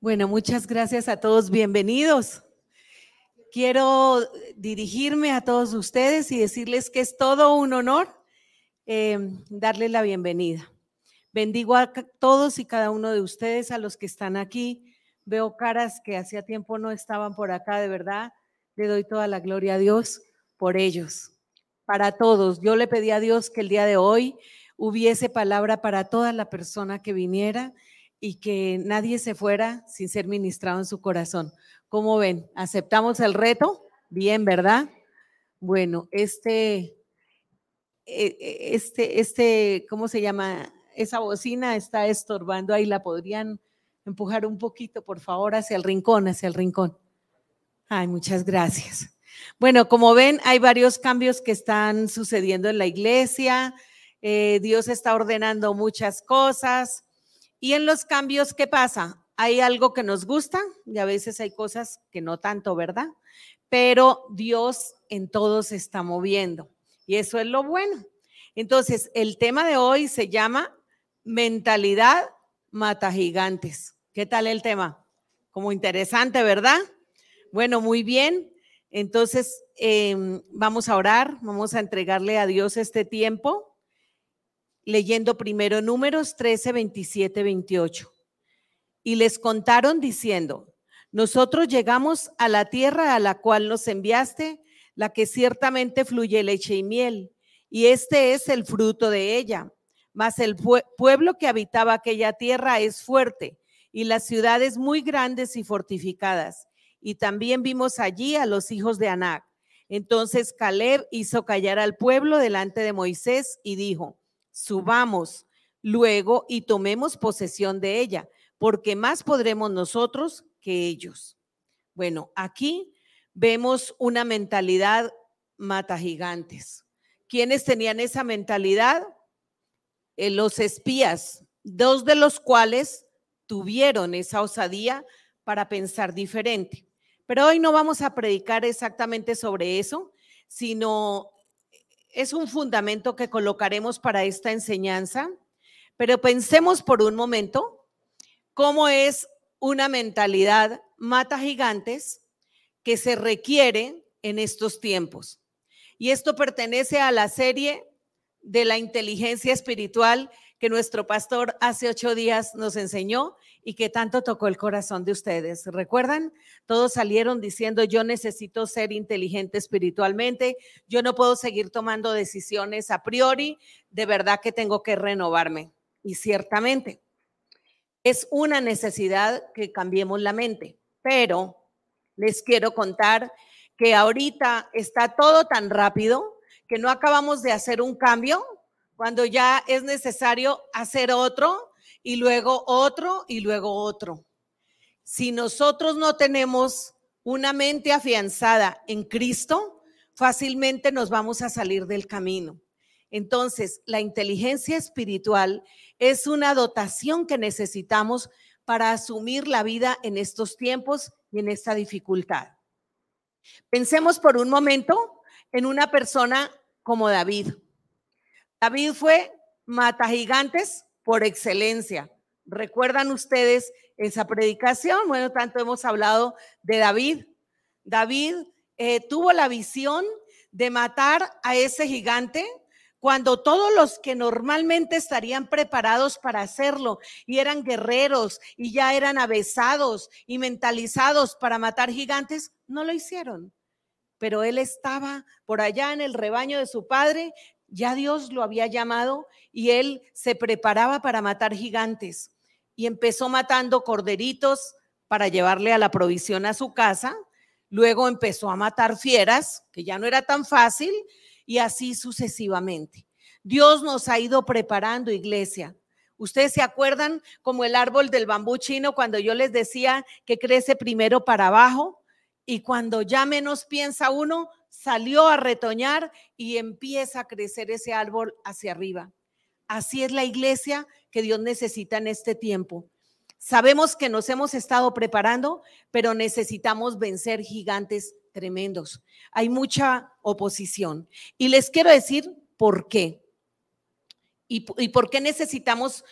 Bueno, muchas gracias a todos. Bienvenidos. Quiero dirigirme a todos ustedes y decirles que es todo un honor eh, darles la bienvenida. Bendigo a todos y cada uno de ustedes, a los que están aquí. Veo caras que hacía tiempo no estaban por acá, de verdad. Le doy toda la gloria a Dios por ellos, para todos. Yo le pedí a Dios que el día de hoy hubiese palabra para toda la persona que viniera y que nadie se fuera sin ser ministrado en su corazón. ¿Cómo ven? ¿Aceptamos el reto? Bien, ¿verdad? Bueno, este, e, e, este, este, ¿cómo se llama? Esa bocina está estorbando ahí, la podrían empujar un poquito, por favor, hacia el rincón, hacia el rincón. Ay, muchas gracias. Bueno, como ven, hay varios cambios que están sucediendo en la iglesia. Eh, Dios está ordenando muchas cosas. Y en los cambios, ¿qué pasa? Hay algo que nos gusta y a veces hay cosas que no tanto, ¿verdad? Pero Dios en todo se está moviendo y eso es lo bueno. Entonces, el tema de hoy se llama mentalidad mata gigantes. ¿Qué tal el tema? Como interesante, ¿verdad? Bueno, muy bien. Entonces, em, vamos a orar, vamos a entregarle a Dios este tiempo leyendo primero números 13, 27, 28. Y les contaron diciendo, nosotros llegamos a la tierra a la cual nos enviaste, la que ciertamente fluye leche y miel, y este es el fruto de ella. Mas el pueblo que habitaba aquella tierra es fuerte, y las ciudades muy grandes y fortificadas. Y también vimos allí a los hijos de Anac. Entonces Caleb hizo callar al pueblo delante de Moisés y dijo, subamos luego y tomemos posesión de ella, porque más podremos nosotros que ellos. Bueno, aquí vemos una mentalidad mata gigantes. ¿Quiénes tenían esa mentalidad? Eh, los espías, dos de los cuales tuvieron esa osadía para pensar diferente. Pero hoy no vamos a predicar exactamente sobre eso, sino es un fundamento que colocaremos para esta enseñanza, pero pensemos por un momento cómo es una mentalidad mata gigantes que se requiere en estos tiempos. Y esto pertenece a la serie de la inteligencia espiritual que nuestro pastor hace ocho días nos enseñó y que tanto tocó el corazón de ustedes. ¿Recuerdan? Todos salieron diciendo, yo necesito ser inteligente espiritualmente, yo no puedo seguir tomando decisiones a priori, de verdad que tengo que renovarme. Y ciertamente, es una necesidad que cambiemos la mente, pero les quiero contar que ahorita está todo tan rápido que no acabamos de hacer un cambio cuando ya es necesario hacer otro y luego otro y luego otro. Si nosotros no tenemos una mente afianzada en Cristo, fácilmente nos vamos a salir del camino. Entonces, la inteligencia espiritual es una dotación que necesitamos para asumir la vida en estos tiempos y en esta dificultad. Pensemos por un momento en una persona como David. David fue mata gigantes por excelencia. ¿Recuerdan ustedes esa predicación? Bueno, tanto hemos hablado de David. David eh, tuvo la visión de matar a ese gigante cuando todos los que normalmente estarían preparados para hacerlo y eran guerreros y ya eran avesados y mentalizados para matar gigantes, no lo hicieron. Pero él estaba por allá en el rebaño de su padre ya Dios lo había llamado y él se preparaba para matar gigantes y empezó matando corderitos para llevarle a la provisión a su casa. Luego empezó a matar fieras, que ya no era tan fácil, y así sucesivamente. Dios nos ha ido preparando, iglesia. Ustedes se acuerdan como el árbol del bambú chino cuando yo les decía que crece primero para abajo y cuando ya menos piensa uno, salió a retoñar y empieza a crecer ese árbol hacia arriba. Así es la iglesia que Dios necesita en este tiempo. Sabemos que nos hemos estado preparando, pero necesitamos vencer gigantes tremendos. Hay mucha oposición. Y les quiero decir por qué. Y, por qué necesitamos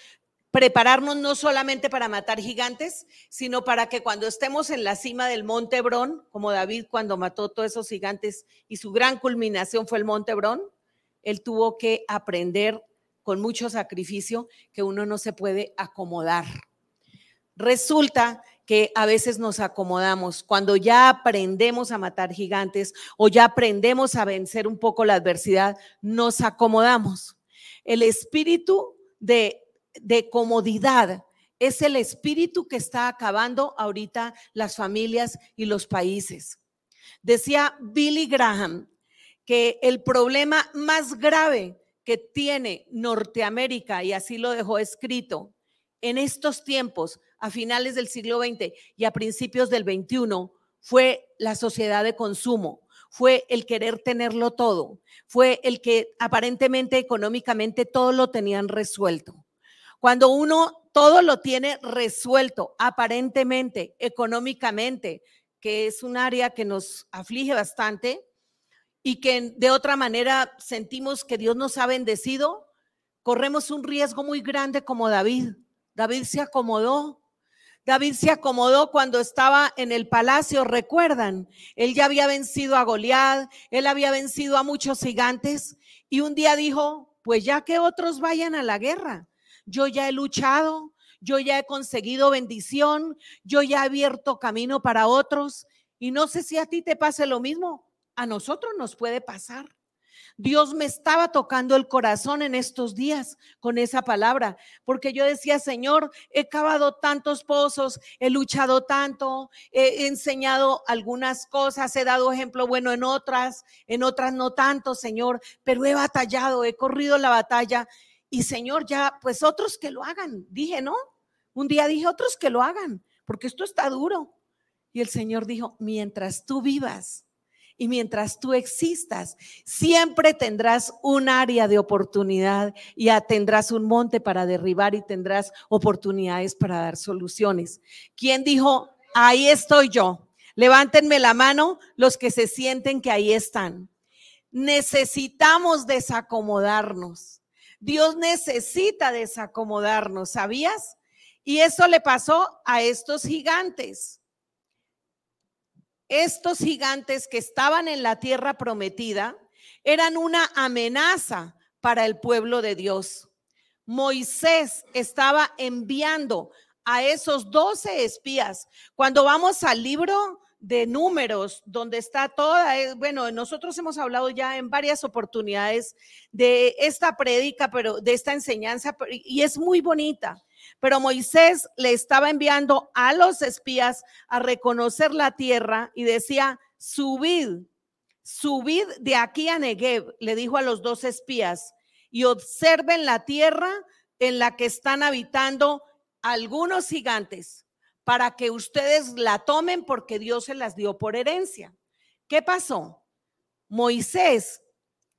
prepararnos no solamente para matar gigantes, sino para que cuando estemos en la cima del monte Hebrón, como David cuando mató todos esos gigantes y su gran culminación fue el monte Hebrón, él tuvo que aprender con mucho sacrificio que uno no se puede acomodar. Resulta que a veces nos acomodamos. Cuando ya aprendemos a matar gigantes o ya aprendemos a vencer un poco la adversidad, nos acomodamos. El espíritu de, de comodidad es el espíritu que está acabando ahorita las familias y los países. Decía Billy Graham que el problema más grave que tiene Norteamérica, y así lo dejó escrito, en estos tiempos, a finales del siglo XX y a principios del XXI, fue la sociedad de consumo, fue el querer tenerlo todo, fue el que aparentemente económicamente todo lo tenían resuelto. Cuando uno todo lo tiene resuelto, aparentemente, económicamente, que es un área que nos aflige bastante, y que de otra manera sentimos que Dios nos ha bendecido, corremos un riesgo muy grande como David. David se acomodó. David se acomodó cuando estaba en el palacio, recuerdan, él ya había vencido a Goliat, él había vencido a muchos gigantes y un día dijo, pues ya que otros vayan a la guerra, yo ya he luchado, yo ya he conseguido bendición, yo ya he abierto camino para otros y no sé si a ti te pase lo mismo, a nosotros nos puede pasar. Dios me estaba tocando el corazón en estos días con esa palabra, porque yo decía, Señor, he cavado tantos pozos, he luchado tanto, he enseñado algunas cosas, he dado ejemplo bueno en otras, en otras no tanto, Señor, pero he batallado, he corrido la batalla y Señor, ya, pues otros que lo hagan, dije, ¿no? Un día dije, otros que lo hagan, porque esto está duro. Y el Señor dijo, mientras tú vivas, y mientras tú existas, siempre tendrás un área de oportunidad y tendrás un monte para derribar y tendrás oportunidades para dar soluciones. ¿Quién dijo, ahí estoy yo? Levántenme la mano los que se sienten que ahí están. Necesitamos desacomodarnos. Dios necesita desacomodarnos, ¿sabías? Y eso le pasó a estos gigantes estos gigantes que estaban en la tierra prometida eran una amenaza para el pueblo de Dios. Moisés estaba enviando a esos doce espías. Cuando vamos al libro de números, donde está toda, eh, bueno, nosotros hemos hablado ya en varias oportunidades de esta prédica, pero de esta enseñanza, y es muy bonita. Pero Moisés le estaba enviando a los espías a reconocer la tierra y decía, subid, subid de aquí a Negev, le dijo a los dos espías, y observen la tierra en la que están habitando algunos gigantes, para que ustedes la tomen porque Dios se las dio por herencia. ¿Qué pasó? Moisés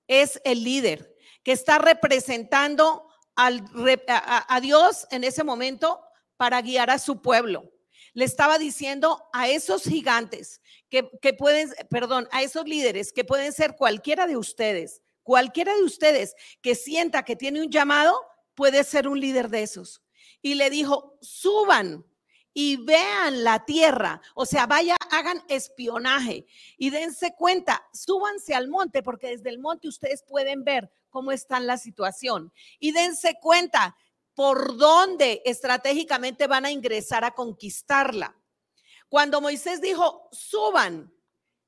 es el líder que está representando a, Dios en ese momento para guiar a su pueblo. Le estaba diciendo a esos gigantes que, que pueden, perdón, a esos líderes que pueden ser cualquiera de ustedes, cualquiera de ustedes que sienta que tiene un llamado, puede ser un líder de esos. Y le dijo, suban y vean la tierra, o sea, vaya, hagan espionaje y dense cuenta, súbanse al monte, porque desde el monte ustedes pueden ver cómo está la situación y dense cuenta por dónde estratégicamente van a ingresar a conquistarla. Cuando Moisés dijo, suban,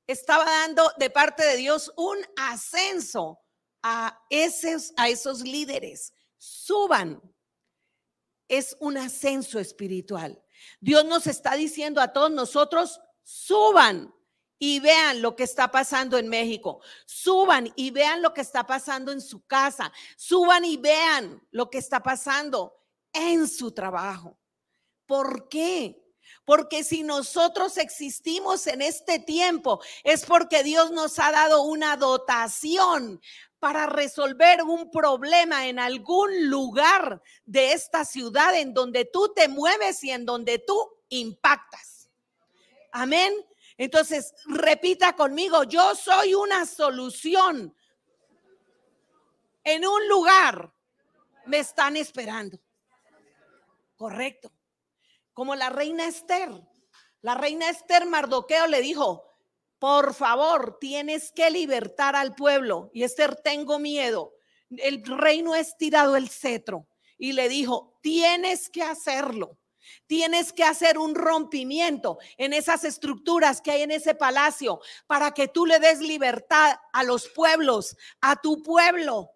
estaba dando de parte de Dios un ascenso a esos, a esos líderes. Suban. Es un ascenso espiritual. Dios nos está diciendo a todos nosotros, suban y vean lo que está pasando en México. Suban y vean lo que está pasando en su casa. Suban y vean lo que está pasando en su trabajo. ¿Por qué? Porque si nosotros existimos en este tiempo es porque Dios nos ha dado una dotación para resolver un problema en algún lugar de esta ciudad en donde tú te mueves y en donde tú impactas. Amén. Entonces, repita conmigo, yo soy una solución. En un lugar me están esperando. correcto. Como la reina Esther. La reina Esther Mardoqueo le dijo, por favor, tienes que libertar al pueblo. Y Esther, tengo miedo. El reino ha estirado el cetro y le dijo, tienes que hacerlo. Tienes que hacer un rompimiento en esas estructuras que hay en ese palacio para que tú le des libertad a los pueblos, a tu pueblo.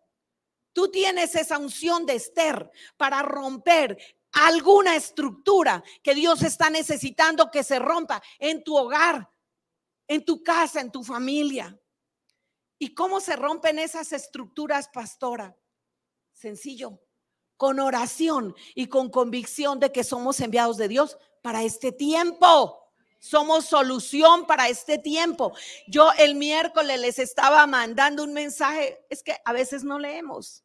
Tú tienes esa unción de Esther para romper alguna estructura que Dios está necesitando que se rompa en tu hogar, en tu casa, en tu familia. ¿Y cómo se rompen esas estructuras, pastora? Sencillo, con oración y con convicción de que somos enviados de Dios para este tiempo. Somos solución para este tiempo. Yo el miércoles les estaba mandando un mensaje, es que a veces no leemos.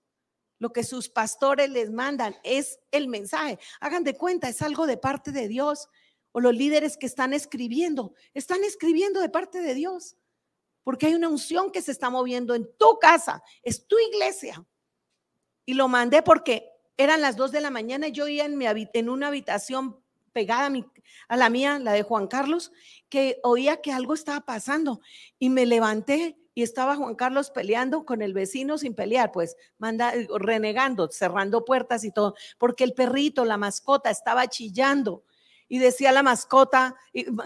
Lo que sus pastores les mandan es el mensaje. Hagan de cuenta, es algo de parte de Dios. O los líderes que están escribiendo, están escribiendo de parte de Dios. Porque hay una unción que se está moviendo en tu casa, es tu iglesia. Y lo mandé porque eran las dos de la mañana y yo iba en, una habitación pegada a, a la mía, la de Juan Carlos, que oía que algo estaba pasando y me levanté y estaba Juan Carlos peleando con el vecino sin pelear, pues manda, renegando, cerrando puertas y todo, porque el perrito, la mascota, estaba chillando. Y decía la mascota,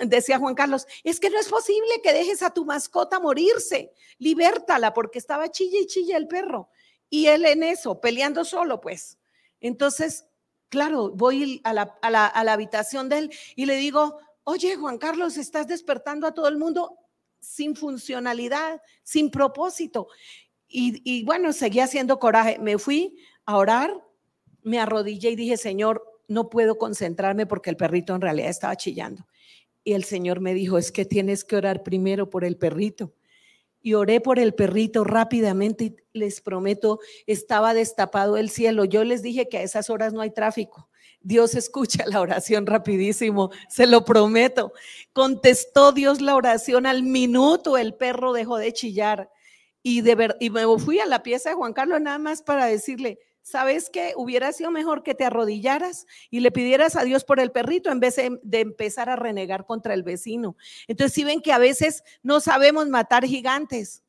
decía Juan Carlos, es que no es posible que dejes a tu mascota morirse, libértala, porque estaba chilla y chilla el perro. Y él en eso, peleando solo, pues. Entonces, claro, voy a la, habitación de él y le digo, oye, Juan Carlos, estás despertando a todo el mundo sin funcionalidad, sin propósito. Y, bueno, seguí haciendo coraje. Me fui a orar, me arrodillé y dije, Señor, no puedo concentrarme porque el perrito en realidad estaba chillando. Y el Señor me dijo, es que tienes que orar primero por el perrito y oré por el perrito rápidamente y les prometo, estaba destapado el cielo. Yo les dije que a esas horas no hay tráfico. Dios escucha la oración rapidísimo, se lo prometo. Contestó Dios la oración al minuto, el perro dejó de chillar. Y, de ver, y me fui a la pieza de Juan Carlos nada más para decirle, ¿sabes qué? Hubiera sido mejor que te arrodillaras y le pidieras a Dios por el perrito en vez de, empezar a renegar contra el vecino. Entonces, si ven que a veces no sabemos matar gigantes.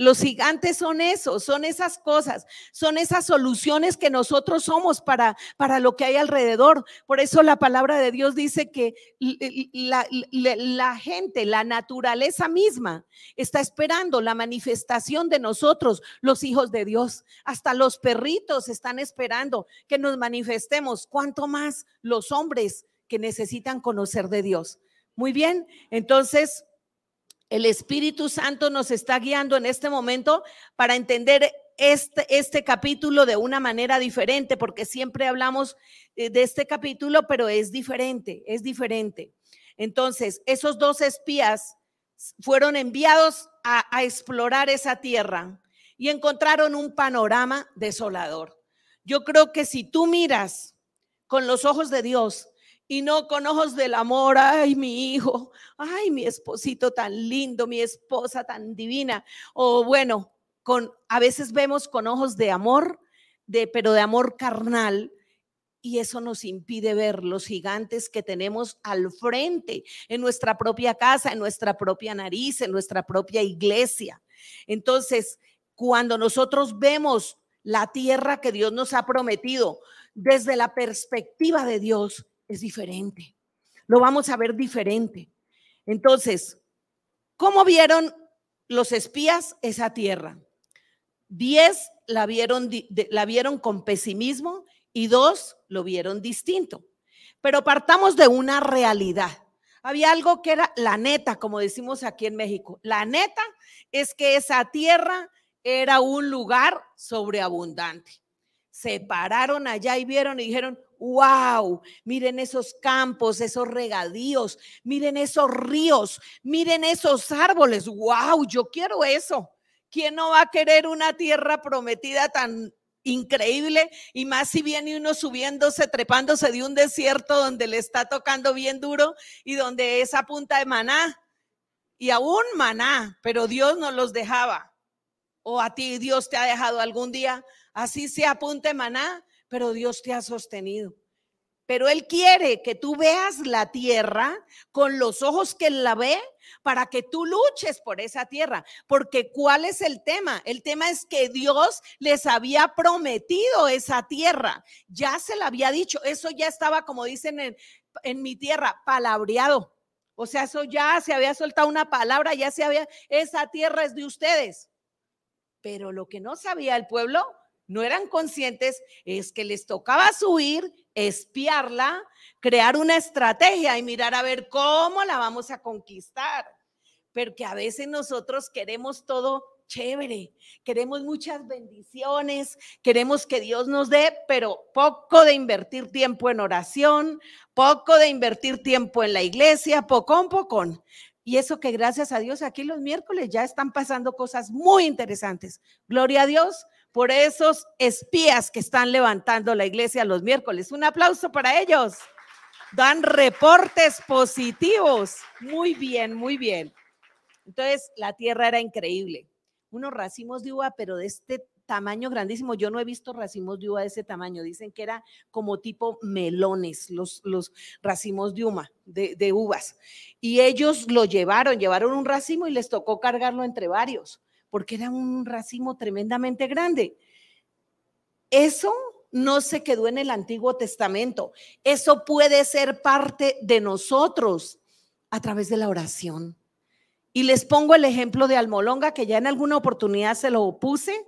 Los gigantes son eso, son esas cosas, son esas soluciones que nosotros somos para, para lo que hay alrededor. Por eso la palabra de Dios dice que la, la, gente, la naturaleza misma, está esperando la manifestación de nosotros, los hijos de Dios. Hasta los perritos están esperando que nos manifestemos. ¿Cuánto más los hombres que necesitan conocer de Dios? Muy bien, entonces el Espíritu Santo nos está guiando en este momento para entender este, este capítulo de una manera diferente, porque siempre hablamos eh, de este capítulo, pero es diferente, es diferente. Entonces, esos dos espías fueron enviados a, a explorar esa tierra y encontraron un panorama desolador. Yo creo que si tú miras con los ojos de Dios y no con ojos del amor, ay, mi hijo, ay, mi esposito tan lindo, mi esposa tan divina. O bueno, con a veces vemos con ojos de amor, de pero de amor carnal, y eso nos impide ver los gigantes que tenemos al frente, en nuestra propia casa, en nuestra propia nariz, en nuestra propia iglesia. Entonces, cuando nosotros vemos la tierra que Dios nos ha prometido desde la perspectiva de Dios, es diferente. Lo vamos a ver diferente. Entonces, ¿cómo vieron los espías esa tierra? Diez la vieron, la vieron con pesimismo y dos lo vieron distinto. Pero partamos de una realidad. Había algo que era la neta, como decimos aquí en México. La neta es que esa tierra era un lugar sobreabundante. Se pararon allá y vieron y dijeron, wow, miren esos campos, esos regadíos, miren esos ríos, miren esos árboles, wow, yo quiero eso. ¿Quién no va a querer una tierra prometida tan increíble y más si viene uno subiéndose, trepándose de un desierto donde le está tocando bien duro y donde es a punta de maná. Y aún maná, pero Dios no los dejaba. O a ti Dios te ha dejado algún día, así sea punta de maná, pero Dios te ha sostenido. pero Él quiere que tú veas la tierra con los ojos que Él la ve para que tú luches por esa tierra. Porque ¿cuál es el tema? El tema es que Dios les había prometido esa tierra. Ya se la había dicho. Eso ya estaba, como dicen en, en mi tierra, palabreado. O sea, eso ya se había soltado una palabra, ya se había, esa tierra es de ustedes. Pero lo que no sabía el pueblo no eran conscientes es que les tocaba subir, espiarla, crear una estrategia y mirar a ver cómo la vamos a conquistar. Porque a veces nosotros queremos todo chévere, queremos muchas bendiciones, queremos que Dios nos dé, pero poco de invertir tiempo en oración, poco de invertir tiempo en la iglesia, poco a poco. Y eso que gracias a Dios aquí los miércoles ya están pasando cosas muy interesantes. Gloria a Dios, por esos espías que están levantando la iglesia los miércoles. Un aplauso para ellos. Dan reportes positivos. Muy bien, muy bien. Entonces, la tierra era increíble. Unos racimos de uva, pero de este tamaño grandísimo. Yo no he visto racimos de uva de ese tamaño. Dicen que era como tipo melones, los, los racimos de, uva, de, de uvas. Y ellos lo llevaron, llevaron un racimo y les tocó cargarlo entre varios porque era un racimo tremendamente grande. Eso no se quedó en el Antiguo Testamento. Eso puede ser parte de nosotros a través de la oración. Y les pongo el ejemplo de Almolonga, que ya en alguna oportunidad se lo puse,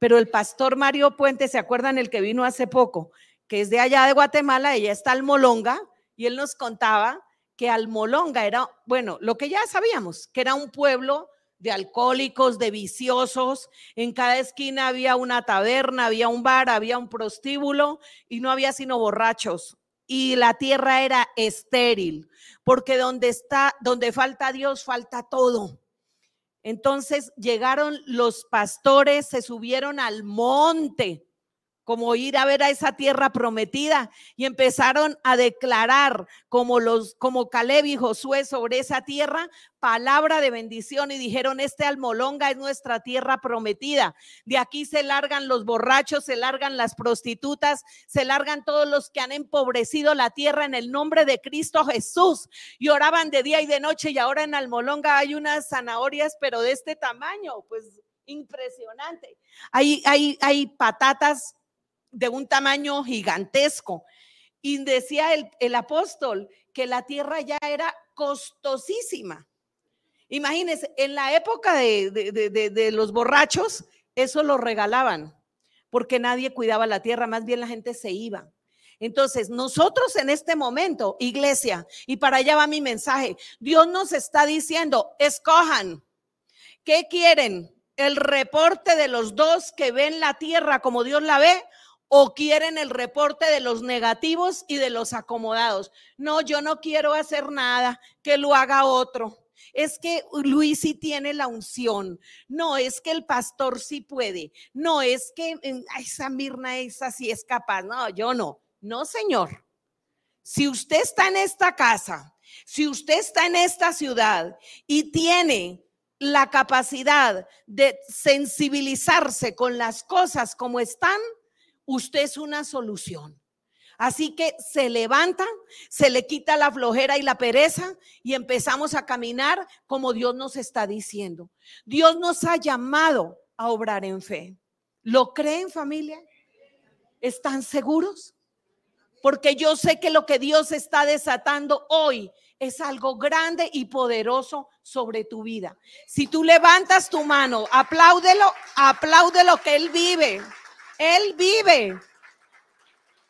pero el pastor Mario Puente, ¿se acuerdan el que vino hace poco? Que es de allá de Guatemala, ella está Almolonga, y él nos contaba que Almolonga era, bueno, lo que ya sabíamos, que era un pueblo de alcohólicos, de viciosos. En cada esquina había una taberna, había un bar, había un prostíbulo y no había sino borrachos. Y la tierra era estéril, porque donde está, donde falta Dios, falta todo. Entonces llegaron los pastores, se subieron al monte como ir a ver a esa tierra prometida y empezaron a declarar como los como Caleb y Josué sobre esa tierra palabra de bendición y dijeron este Almolonga es nuestra tierra prometida. De aquí se largan los borrachos, se largan las prostitutas, se largan todos los que han empobrecido la tierra en el nombre de Cristo Jesús. Y oraban de día y de noche y ahora en Almolonga hay unas zanahorias pero de este tamaño, pues impresionante. Hay hay hay patatas de un tamaño gigantesco. Y decía el, apóstol que la tierra ya era costosísima. Imagínense, en la época de, de, los borrachos, eso lo regalaban, porque nadie cuidaba la tierra, más bien la gente se iba. Entonces, nosotros en este momento, iglesia, y para allá va mi mensaje, Dios nos está diciendo, escojan, ¿qué quieren? ¿El reporte de los dos que ven la tierra como Dios la ve o quieren el reporte de los negativos y de los acomodados. No, yo no quiero hacer nada, que lo haga otro. Es que Luis sí tiene la unción. No, es que el pastor sí puede. No, es que esa Mirna esa sí es capaz. No, yo no. No, señor. Si usted está en esta casa, si usted está en esta ciudad y tiene la capacidad de sensibilizarse con las cosas como están, usted es una solución. Así que se levanta, se le quita la flojera y la pereza y empezamos a caminar como Dios nos está diciendo. Dios nos ha llamado a obrar en fe. ¿Lo creen familia? ¿Están seguros? Porque yo sé que lo que Dios está desatando hoy es algo grande y poderoso sobre tu vida. Si tú levantas tu mano, apláudelo, apláudelo que Él vive. Él vive.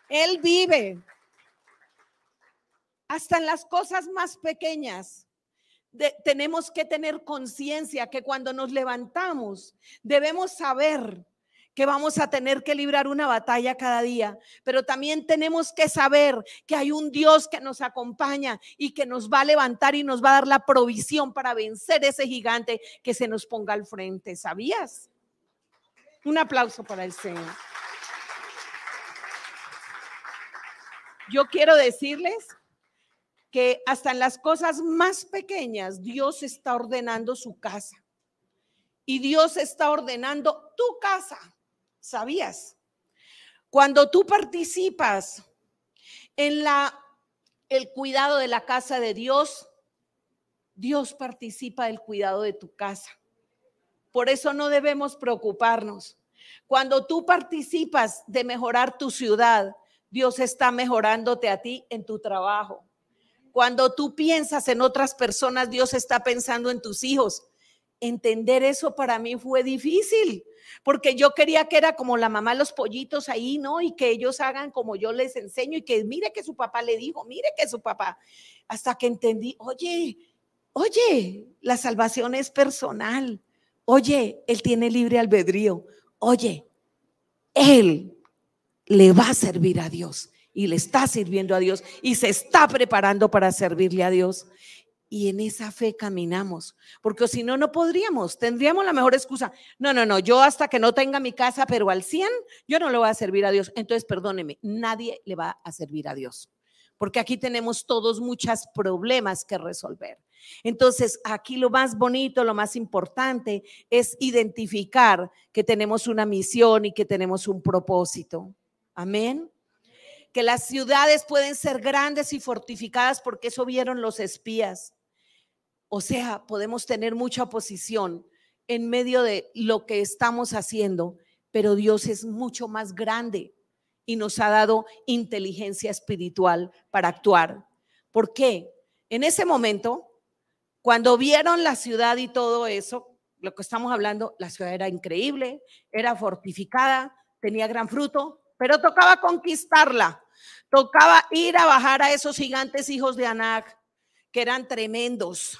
Él vive. Hasta en las cosas más pequeñas. tenemos que tener conciencia que cuando nos levantamos debemos saber que vamos a tener que librar una batalla cada día, pero también tenemos que saber que hay un Dios que nos acompaña y que nos va a levantar y nos va a dar la provisión para vencer ese gigante que se nos ponga al frente. ¿Sabías? Un aplauso para el Señor. Yo quiero decirles que hasta en las cosas más pequeñas Dios está ordenando su casa. Y Dios está ordenando tu casa. ¿Sabías? Cuando tú participas En la el cuidado de la casa de Dios, Dios participa del cuidado de tu casa. Por eso no debemos preocuparnos. Cuando tú participas de mejorar tu ciudad, Dios está mejorándote a ti en tu trabajo. Cuando tú piensas en otras personas, Dios está pensando en tus hijos. Entender eso para mí fue difícil, porque yo quería que era como la mamá los pollitos ahí, ¿no? Y que ellos hagan como yo les enseño y que mire que su papá le dijo, mire que su papá, hasta que entendí, oye, oye, la salvación es personal, oye, él tiene libre albedrío, oye, él le va a servir a Dios y le está sirviendo a Dios y se está preparando para servirle a Dios y en esa fe caminamos, porque si no, no podríamos, tendríamos la mejor excusa. No, no, no, yo hasta que no tenga mi casa, pero al 100, yo no le voy a servir a Dios. Entonces, perdóneme, nadie le va a servir a Dios, porque aquí tenemos todos muchos problemas que resolver. Entonces, aquí lo más bonito, lo más importante es identificar que tenemos una misión y que tenemos un propósito. Amén que las ciudades pueden ser grandes y fortificadas porque eso vieron los espías. O sea, podemos tener mucha oposición en medio de lo que estamos haciendo, pero Dios es mucho más grande y nos ha dado inteligencia espiritual para actuar. ¿Por qué? En ese momento, cuando vieron la ciudad y todo eso, lo que estamos hablando, la ciudad era increíble, era fortificada, tenía gran fruto, pero tocaba conquistarla. Tocaba ir a bajar a esos gigantes hijos de Anac, que eran tremendos.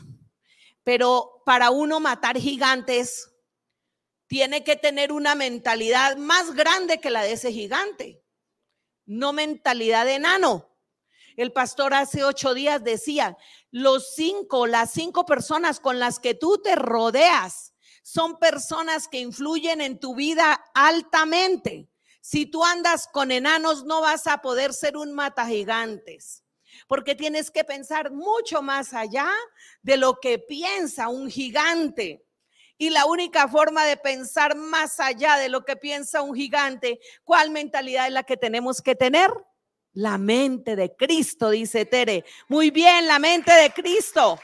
Pero para uno matar gigantes, tiene que tener una mentalidad más grande que la de ese gigante, no mentalidad de enano. El pastor hace ocho días decía, los cinco, las cinco personas con las que tú te rodeas son personas que influyen en tu vida altamente. Si tú andas con enanos, no vas a poder ser un mata gigantes, porque tienes que pensar mucho más allá de lo que piensa un gigante. Y la única forma de pensar más allá de lo que piensa un gigante, ¿cuál mentalidad es la que tenemos que tener? La mente de Cristo, dice Tere. Muy bien, la mente de Cristo.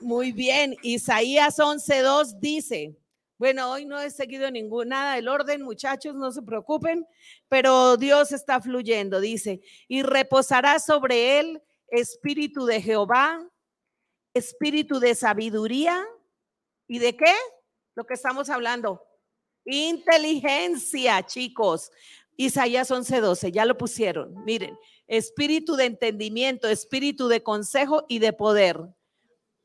Muy bien, Isaías 11.2 dice, bueno, hoy no he seguido ningún, nada del orden, muchachos, no se preocupen, pero Dios está fluyendo, dice, y reposará sobre él espíritu de Jehová, espíritu de sabiduría y de qué? Lo que estamos hablando. Inteligencia, chicos. Isaías 11:12, ya lo pusieron. Miren, espíritu de entendimiento, espíritu de consejo y de poder.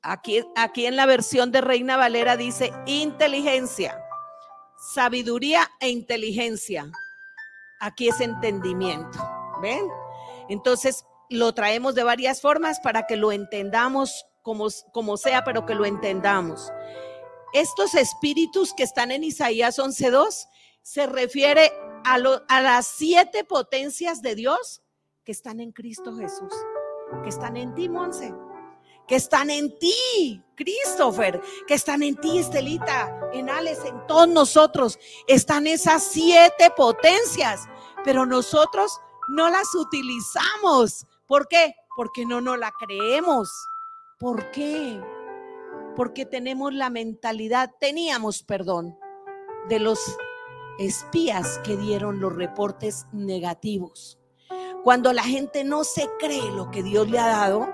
Aquí, aquí en la versión de Reina Valera dice inteligencia, sabiduría e inteligencia. Aquí es entendimiento. ¿Ven? Entonces lo traemos de varias formas para que lo entendamos como, como sea, pero que lo entendamos. Estos espíritus que están en Isaías 11.2 se refiere a, las siete potencias de Dios que están en Cristo Jesús, que están en ti, Monse que están en ti, Christopher, que están en ti, Estelita, en Alex, en todos nosotros. Están esas siete potencias, pero nosotros no las utilizamos. ¿Por qué? Porque no nos la creemos. ¿Por qué? Porque tenemos la mentalidad, teníamos, perdón, de los espías que dieron los reportes negativos. Cuando la gente no se cree lo que Dios le ha dado,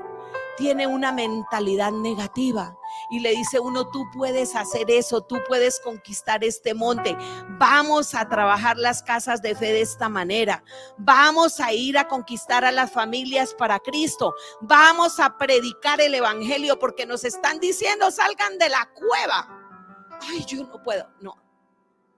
tiene una mentalidad negativa y le dice uno, tú puedes hacer eso, tú puedes conquistar este monte, vamos a trabajar las casas de fe de esta manera, vamos a ir a conquistar a las familias para Cristo, vamos a predicar el Evangelio porque nos están diciendo, salgan de la cueva. Ay, yo no puedo, no,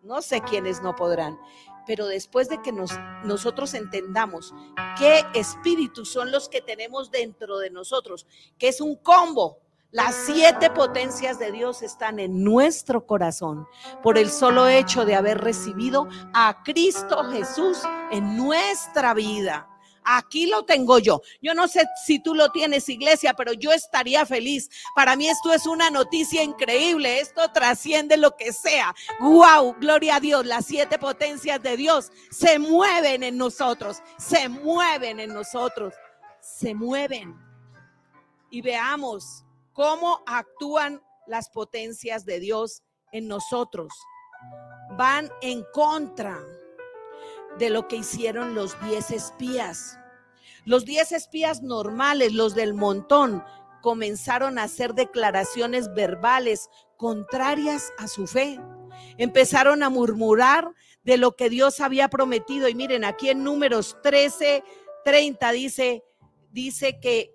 no sé quiénes no podrán, pero después de que nos, nosotros entendamos qué espíritus son los que tenemos dentro de nosotros, que es un combo, las siete potencias de Dios están en nuestro corazón por el solo hecho de haber recibido a Cristo Jesús en nuestra vida. Aquí lo tengo yo. Yo no sé si tú lo tienes, iglesia, pero yo estaría feliz. Para mí esto es una noticia increíble. Esto trasciende lo que sea. Wow, gloria a Dios. Las siete potencias de Dios se mueven en nosotros. Se mueven en nosotros. Se mueven. Y veamos cómo actúan las potencias de Dios en nosotros. Van en contra de lo que hicieron los diez espías. Los diez espías normales, los del montón, comenzaron a hacer declaraciones verbales contrarias a su fe. Empezaron a murmurar de lo que Dios había prometido. Y miren, aquí en números 13, 30 dice, dice que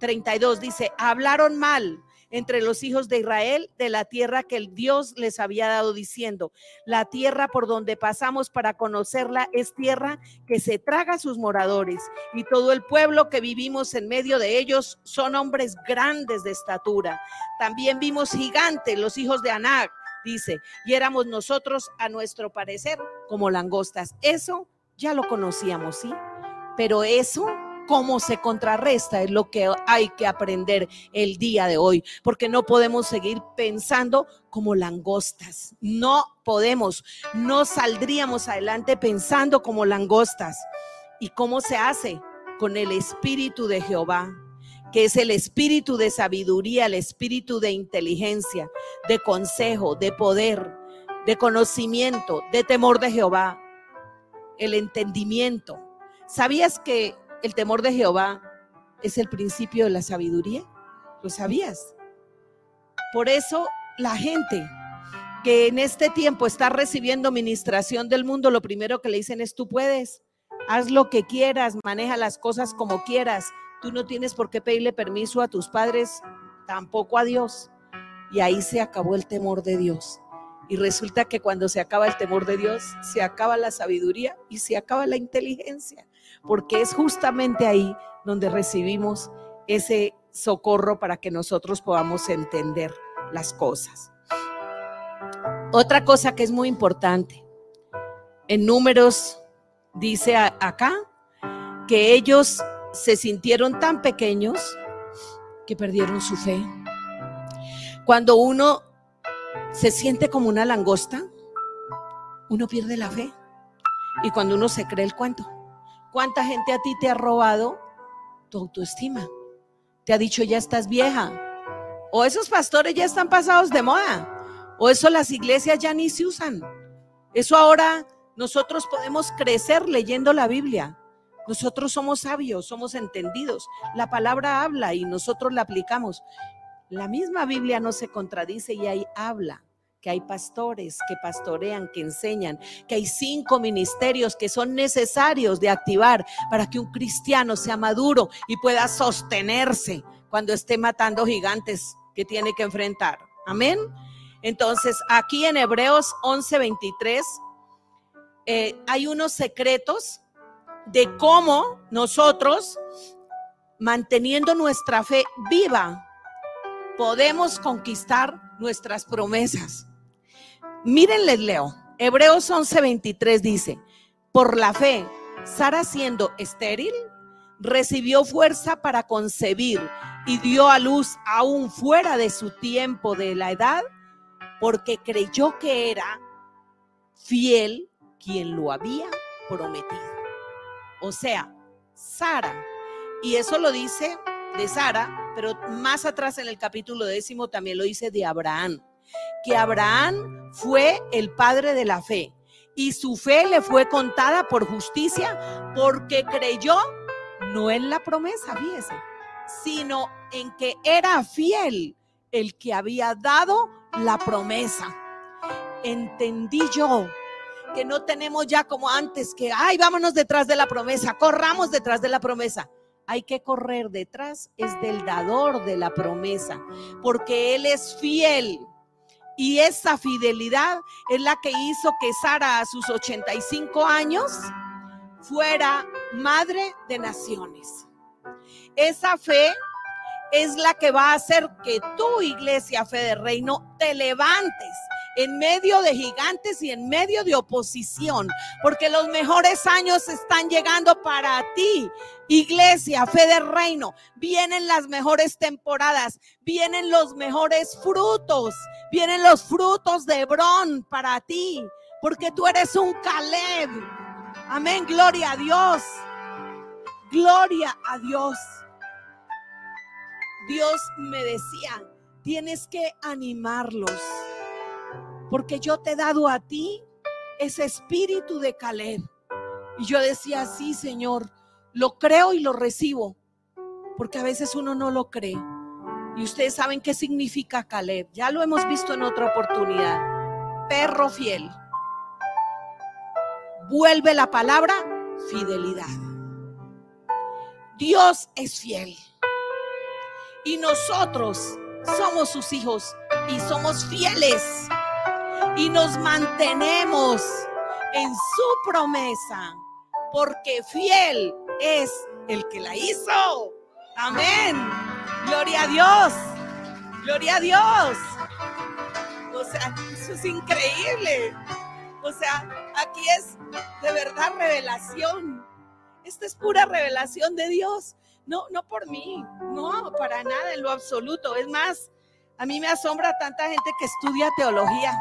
32 dice, hablaron mal entre los hijos de Israel de la tierra que el Dios les había dado diciendo, la tierra por donde pasamos para conocerla es tierra que se traga a sus moradores y todo el pueblo que vivimos en medio de ellos son hombres grandes de estatura. También vimos gigantes, los hijos de Anac, dice, y éramos nosotros a nuestro parecer como langostas. Eso ya lo conocíamos, ¿sí? Pero eso cómo se contrarresta es lo que hay que aprender el día de hoy, porque no podemos seguir pensando como langostas. No podemos, no saldríamos adelante pensando como langostas. ¿Y cómo se hace? Con el Espíritu de Jehová que es el espíritu de sabiduría, el espíritu de inteligencia, de consejo, de poder, de conocimiento, de temor de Jehová, el entendimiento. ¿Sabías que el temor de Jehová es el principio de la sabiduría. ¿Lo sabías? Por eso la gente que en este tiempo está recibiendo ministración del mundo, lo primero que le dicen es, tú puedes, haz lo que quieras, maneja las cosas como quieras, tú no tienes por qué pedirle permiso a tus padres, tampoco a Dios. Y ahí se acabó el temor de Dios. Y resulta que cuando se acaba el temor de Dios, se acaba la sabiduría y se acaba la inteligencia porque es justamente ahí donde recibimos ese socorro para que nosotros podamos entender las cosas. Otra cosa que es muy importante, en números dice acá que ellos se sintieron tan pequeños que perdieron su fe. Cuando uno se siente como una langosta, uno pierde la fe. Y cuando uno se cree el cuento. ¿Cuánta gente a ti te ha robado tu autoestima? Te ha dicho, ya estás vieja. O esos pastores ya están pasados de moda. O eso las iglesias ya ni se usan. Eso ahora nosotros podemos crecer leyendo la Biblia. Nosotros somos sabios, somos entendidos. La palabra habla y nosotros la aplicamos. La misma Biblia no se contradice y ahí habla que hay pastores que pastorean, que enseñan, que hay cinco ministerios que son necesarios de activar para que un cristiano sea maduro y pueda sostenerse cuando esté matando gigantes que tiene que enfrentar. Amén. Entonces, aquí en Hebreos 11:23 eh, hay unos secretos de cómo nosotros, manteniendo nuestra fe viva, podemos conquistar nuestras promesas. Miren, les leo. Hebreos 11:23 dice, por la fe, Sara siendo estéril, recibió fuerza para concebir y dio a luz aún fuera de su tiempo de la edad, porque creyó que era fiel quien lo había prometido. O sea, Sara, y eso lo dice de Sara, pero más atrás en el capítulo décimo también lo dice de Abraham que Abraham fue el padre de la fe y su fe le fue contada por justicia porque creyó no en la promesa, fíjese, sino en que era fiel el que había dado la promesa. Entendí yo que no tenemos ya como antes que, ay, vámonos detrás de la promesa, corramos detrás de la promesa. Hay que correr detrás, es del dador de la promesa, porque Él es fiel y esa fidelidad es la que hizo que Sara a sus 85 años fuera madre de naciones. Esa fe es la que va a hacer que tu iglesia, fe de reino, te levantes en medio de gigantes y en medio de oposición, porque los mejores años están llegando para ti. Iglesia, fe del reino, vienen las mejores temporadas, vienen los mejores frutos, vienen los frutos de Hebrón para ti, porque tú eres un Caleb. Amén, gloria a Dios. Gloria a Dios. Dios me decía, tienes que animarlos, porque yo te he dado a ti ese espíritu de Caleb. Y yo decía, sí, Señor, lo creo y lo recibo, porque a veces uno no lo cree. Y ustedes saben qué significa Caleb. Ya lo hemos visto en otra oportunidad. Perro fiel. Vuelve la palabra fidelidad. Dios es fiel. Y nosotros somos sus hijos y somos fieles. Y nos mantenemos en su promesa. Porque fiel es el que la hizo. Amén. Gloria a Dios. Gloria a Dios. O sea, eso es increíble. O sea, aquí es de verdad revelación. Esta es pura revelación de Dios. No, no por mí, no, para nada, en lo absoluto. Es más, a mí me asombra tanta gente que estudia teología,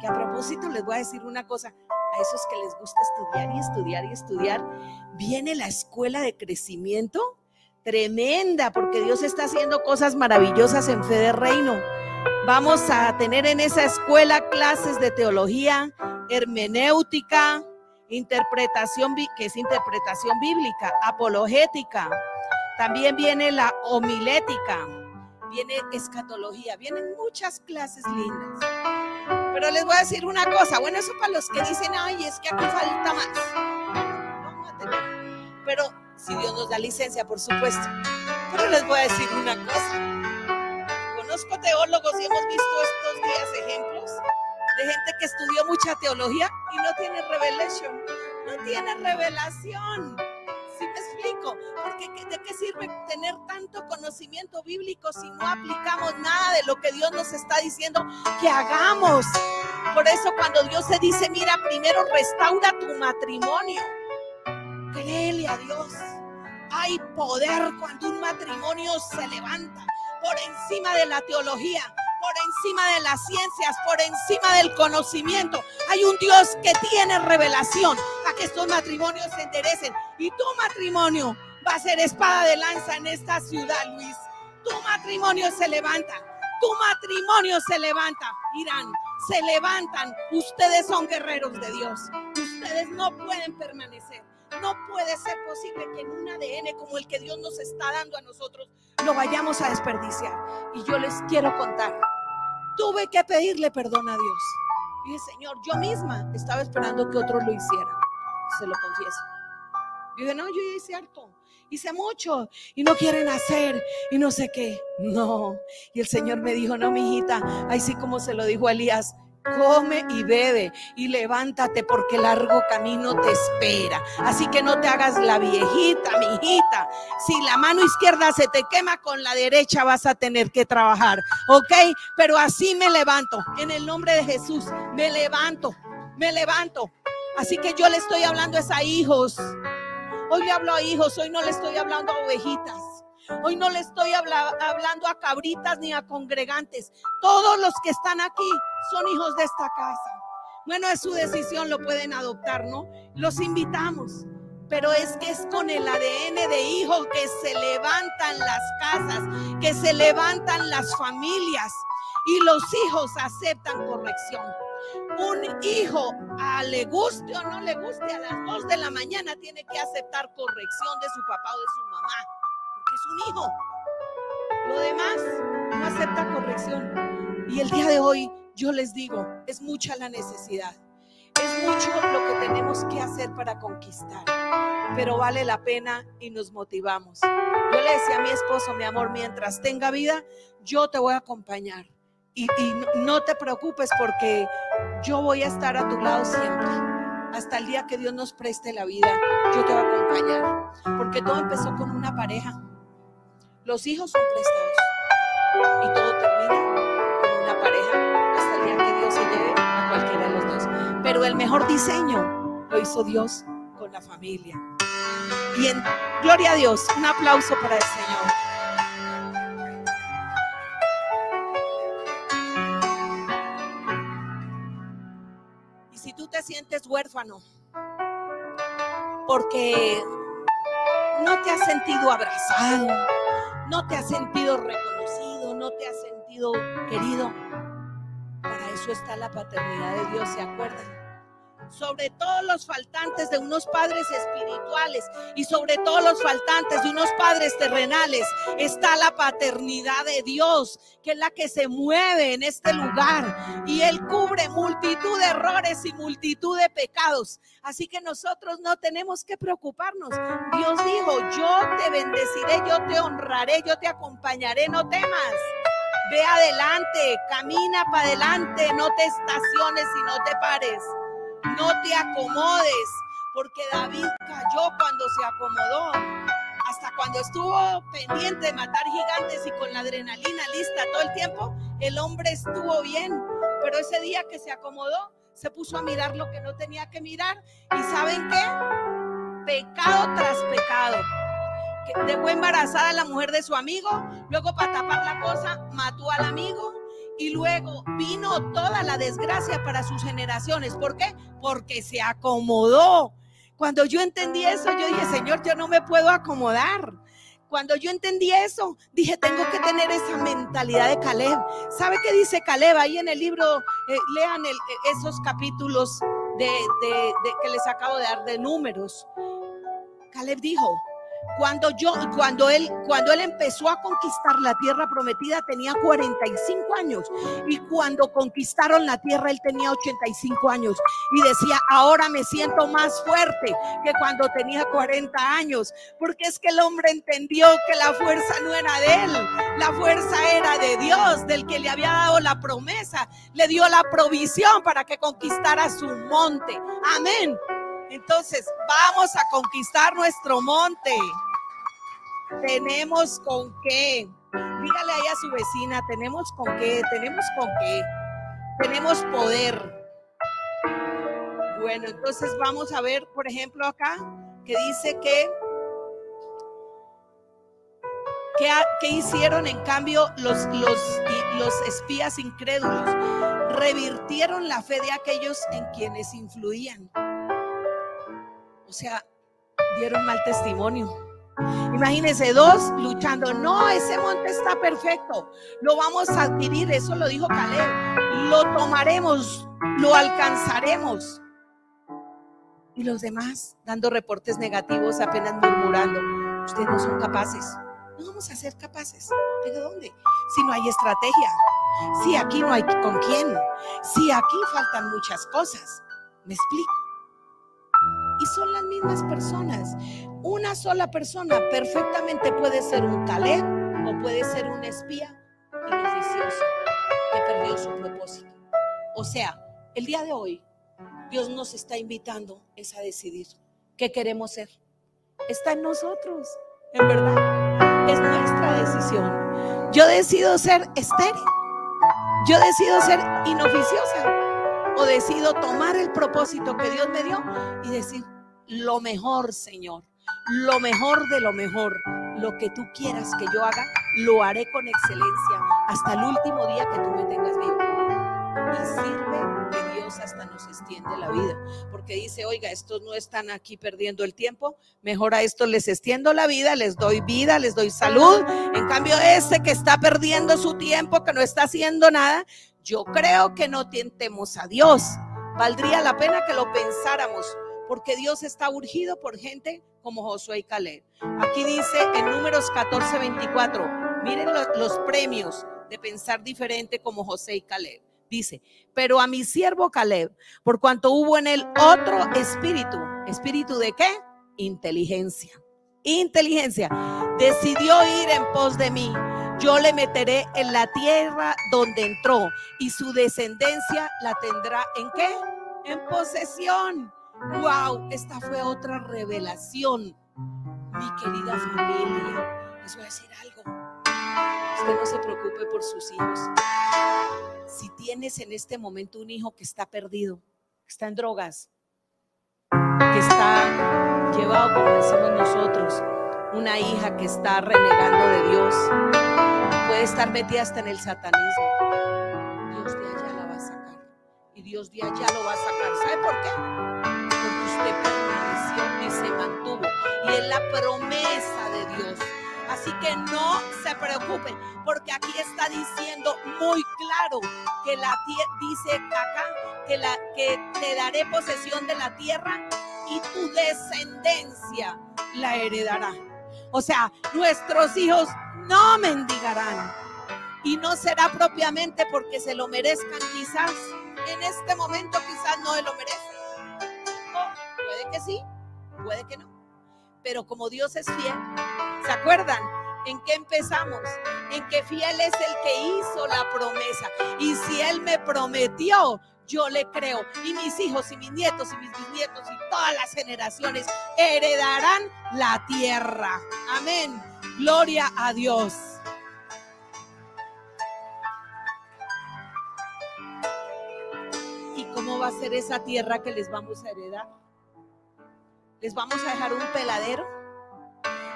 que a propósito les voy a decir una cosa, a esos que les gusta estudiar y estudiar y estudiar, viene la escuela de crecimiento tremenda, porque Dios está haciendo cosas maravillosas en fe de reino. Vamos a tener en esa escuela clases de teología, hermenéutica, interpretación, que es interpretación bíblica, apologética. También viene la homilética, viene escatología, vienen muchas clases lindas. Pero les voy a decir una cosa, bueno, eso para los que dicen, ay, es que aquí falta más. Vamos a tener. Pero si Dios nos da licencia, por supuesto. Pero les voy a decir una cosa. Conozco teólogos y hemos visto estos días ejemplos de gente que estudió mucha teología y no tiene revelación, no tiene revelación. Porque ¿de qué sirve tener tanto conocimiento bíblico si no aplicamos nada de lo que Dios nos está diciendo que hagamos? Por eso cuando Dios se dice, mira, primero restaura tu matrimonio. Créele a Dios. Hay poder cuando un matrimonio se levanta por encima de la teología, por encima de las ciencias, por encima del conocimiento. Hay un Dios que tiene revelación a que estos matrimonios se enderecen. Y tu matrimonio va a ser espada de lanza en esta ciudad, Luis. Tu matrimonio se levanta. Tu matrimonio se levanta. Irán, se levantan. Ustedes son guerreros de Dios. Ustedes no pueden permanecer. No puede ser posible que en un ADN como el que Dios nos está dando a nosotros lo vayamos a desperdiciar. Y yo les quiero contar, tuve que pedirle perdón a Dios. Y dije, Señor, yo misma estaba esperando que otros lo hicieran. Se lo confieso. Y dije, no, yo ya hice harto. Hice mucho y no quieren hacer y no sé qué. No. Y el Señor me dijo, no, mi hijita, así como se lo dijo a Elías, come y bebe y levántate porque largo camino te espera. Así que no te hagas la viejita, mi hijita. Si la mano izquierda se te quema, con la derecha vas a tener que trabajar. ¿Ok? Pero así me levanto. En el nombre de Jesús, me levanto, me levanto. Así que yo le estoy hablando a hijos. Hoy le hablo a hijos, hoy no le estoy hablando a ovejitas. Hoy no le estoy hablando a cabritas ni a congregantes. Todos los que están aquí son hijos de esta casa. Bueno, es su decisión, lo pueden adoptar, ¿no? Los invitamos. Pero es que es con el ADN de hijo que se levantan las casas, que se levantan las familias y los hijos aceptan corrección. Un hijo, a le guste o no le guste, a las dos de la mañana tiene que aceptar corrección de su papá o de su mamá es un hijo. Lo demás no acepta corrección. Y el día de hoy yo les digo, es mucha la necesidad. Es mucho lo que tenemos que hacer para conquistar. Pero vale la pena y nos motivamos. Yo le decía a mi esposo, mi amor, mientras tenga vida, yo te voy a acompañar. Y, no te preocupes porque yo voy a estar a tu lado siempre hasta el día que Dios nos preste la vida, yo te voy a acompañar. Porque todo empezó con una pareja. Los hijos son prestados y todo termina con una pareja hasta el día que Dios se lleve el mejor diseño lo hizo Dios con la familia. Y en gloria a Dios, un aplauso para el Señor. Y si tú te sientes huérfano, porque no te has sentido abrazado, no te has sentido reconocido, no te has sentido querido, para eso está la paternidad de Dios, ¿se acuerdan? Sobre todos los faltantes de unos padres espirituales y sobre todos los faltantes de unos padres terrenales está la paternidad de Dios, que es la que se mueve en este lugar y Él cubre multitud de errores y multitud de pecados. Así que nosotros no tenemos que preocuparnos. Dios dijo, yo te bendeciré, yo te honraré, yo te acompañaré, no temas. Ve adelante, camina para adelante, no te estaciones y no te pares no te acomodes, porque David cayó cuando se acomodó. Hasta cuando estuvo pendiente de matar gigantes y con la adrenalina lista todo el tiempo, el hombre estuvo bien. Pero ese día que se acomodó, se puso a mirar lo que no tenía que mirar. ¿Y saben qué? Pecado tras pecado. Dejó embarazada a la mujer de su amigo, luego para tapar la cosa, mató al amigo, y luego vino toda la desgracia para sus generaciones. ¿Por qué? Porque se acomodó. Cuando yo entendí eso, yo dije, Señor, yo no me puedo acomodar. Cuando yo entendí eso, dije, tengo que tener esa mentalidad de Caleb. ¿Sabe qué dice Caleb? Ahí en el libro, eh, lean esos capítulos de, que les acabo de dar de números. Caleb dijo, cuando yo, cuando él, cuando él empezó a conquistar la tierra prometida tenía 45 años. Y cuando conquistaron la tierra él tenía 85 años. Y decía, ahora me siento más fuerte que cuando tenía 40 años, porque es que el hombre entendió que la fuerza no era de él, la fuerza era de Dios, del que le había dado la promesa, le dio la provisión para que conquistara su monte. Amén. Entonces, vamos a conquistar nuestro monte. Tenemos con qué. Dígale ahí a su vecina, tenemos con qué, tenemos con qué. Tenemos poder. Bueno, entonces vamos a ver, por ejemplo, acá, que dice que ¿Qué, hicieron en cambio los, los, los espías incrédulos? Revirtieron la fe de aquellos en quienes influían. O sea, dieron mal testimonio. Imagínense dos luchando. No, ese monte está perfecto. Lo vamos a adquirir. Eso lo dijo Caleb. Lo tomaremos, lo alcanzaremos. Y los demás dando reportes negativos, apenas murmurando. Ustedes no son capaces. No vamos a ser capaces. ¿De dónde? Si no hay estrategia. Si aquí no hay con quién. Si aquí faltan muchas cosas. ¿Me explico? Y son las mismas personas. Una sola persona perfectamente puede ser un Caleb o puede ser un espía inoficioso que perdió su propósito. O sea, el día de hoy Dios nos está invitando es a decidir qué queremos ser. Está en nosotros, en verdad. Es nuestra decisión. Yo decido ser estéril. Yo decido ser inoficiosa o decido tomar el propósito que Dios me dio y decir, lo mejor, Señor, lo mejor de lo mejor, lo que tú quieras que yo haga, lo haré con excelencia hasta el último día que tú me tengas vivo. Y sirve que Dios hasta nos extiende la vida, porque dice, oiga, estos no están aquí perdiendo el tiempo, mejor a estos les extiendo la vida, les doy vida, les doy salud. En cambio, ese que está perdiendo su tiempo, que no está haciendo nada, yo creo que no tentemos a Dios. Valdría la pena que lo pensáramos, porque Dios está urgido por gente como Josué y Caleb. Aquí dice en números 14, 24, miren los, los premios de pensar diferente como José y Caleb. Dice, pero a mi siervo Caleb, por cuanto hubo en él otro espíritu, espíritu de qué? Inteligencia. Inteligencia. Decidió ir en pos de mí yo le meteré en la tierra donde entró y su descendencia la tendrá en qué? En posesión. Wow, esta fue otra revelación. Mi querida familia, les voy a decir algo. Usted no se preocupe por sus hijos. Si tienes en este momento un hijo que está perdido, está en drogas, que está llevado, como decimos nosotros, una hija que está renegando de Dios, puede estar metida hasta en el satanismo. Dios de allá la va a sacar. Y Dios de allá lo va a sacar. ¿Sabe por qué? Porque usted permaneció y se mantuvo. Y es la promesa de Dios. Así que no se preocupen, porque aquí está diciendo muy claro que la dice acá que la que te daré posesión de la tierra y tu descendencia la heredará. O sea, nuestros hijos no mendigarán. Y no será propiamente porque se lo merezcan, quizás en este momento quizás no se lo merecen. puede que sí, puede que no. Pero como Dios es fiel, ¿se acuerdan? ¿En qué empezamos? En que fiel es el que hizo la promesa. Y si Él me prometió, yo le creo. Y mis hijos y mis nietos y mis bisnietos y todas las generaciones heredarán la tierra. Amén. Gloria a Dios. ¿Y cómo va a ser esa tierra que les vamos a heredar? ¿Les vamos a dejar un peladero?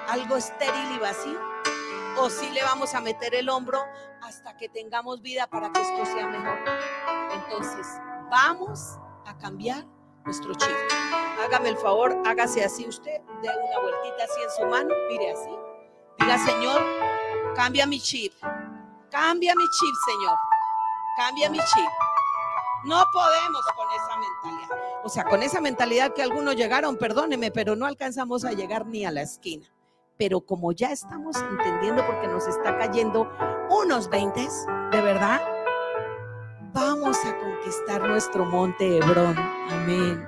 ¿Algo estéril y vacío? ¿O si le vamos a meter el hombro hasta que tengamos vida para que esto sea mejor? Entonces, vamos a cambiar nuestro chip. Hágame el favor, hágase así usted, dé una vueltita así en su mano, mire así. Diga, Señor, cambia mi chip. Cambia mi chip, Señor. Cambia mi chip. No podemos con esa mentalidad. O sea, con esa mentalidad que algunos llegaron, perdóneme, pero no alcanzamos a llegar ni a la esquina. Pero como ya estamos entendiendo porque nos está cayendo unos 20, de verdad, vamos a conquistar nuestro monte Hebrón. Amén.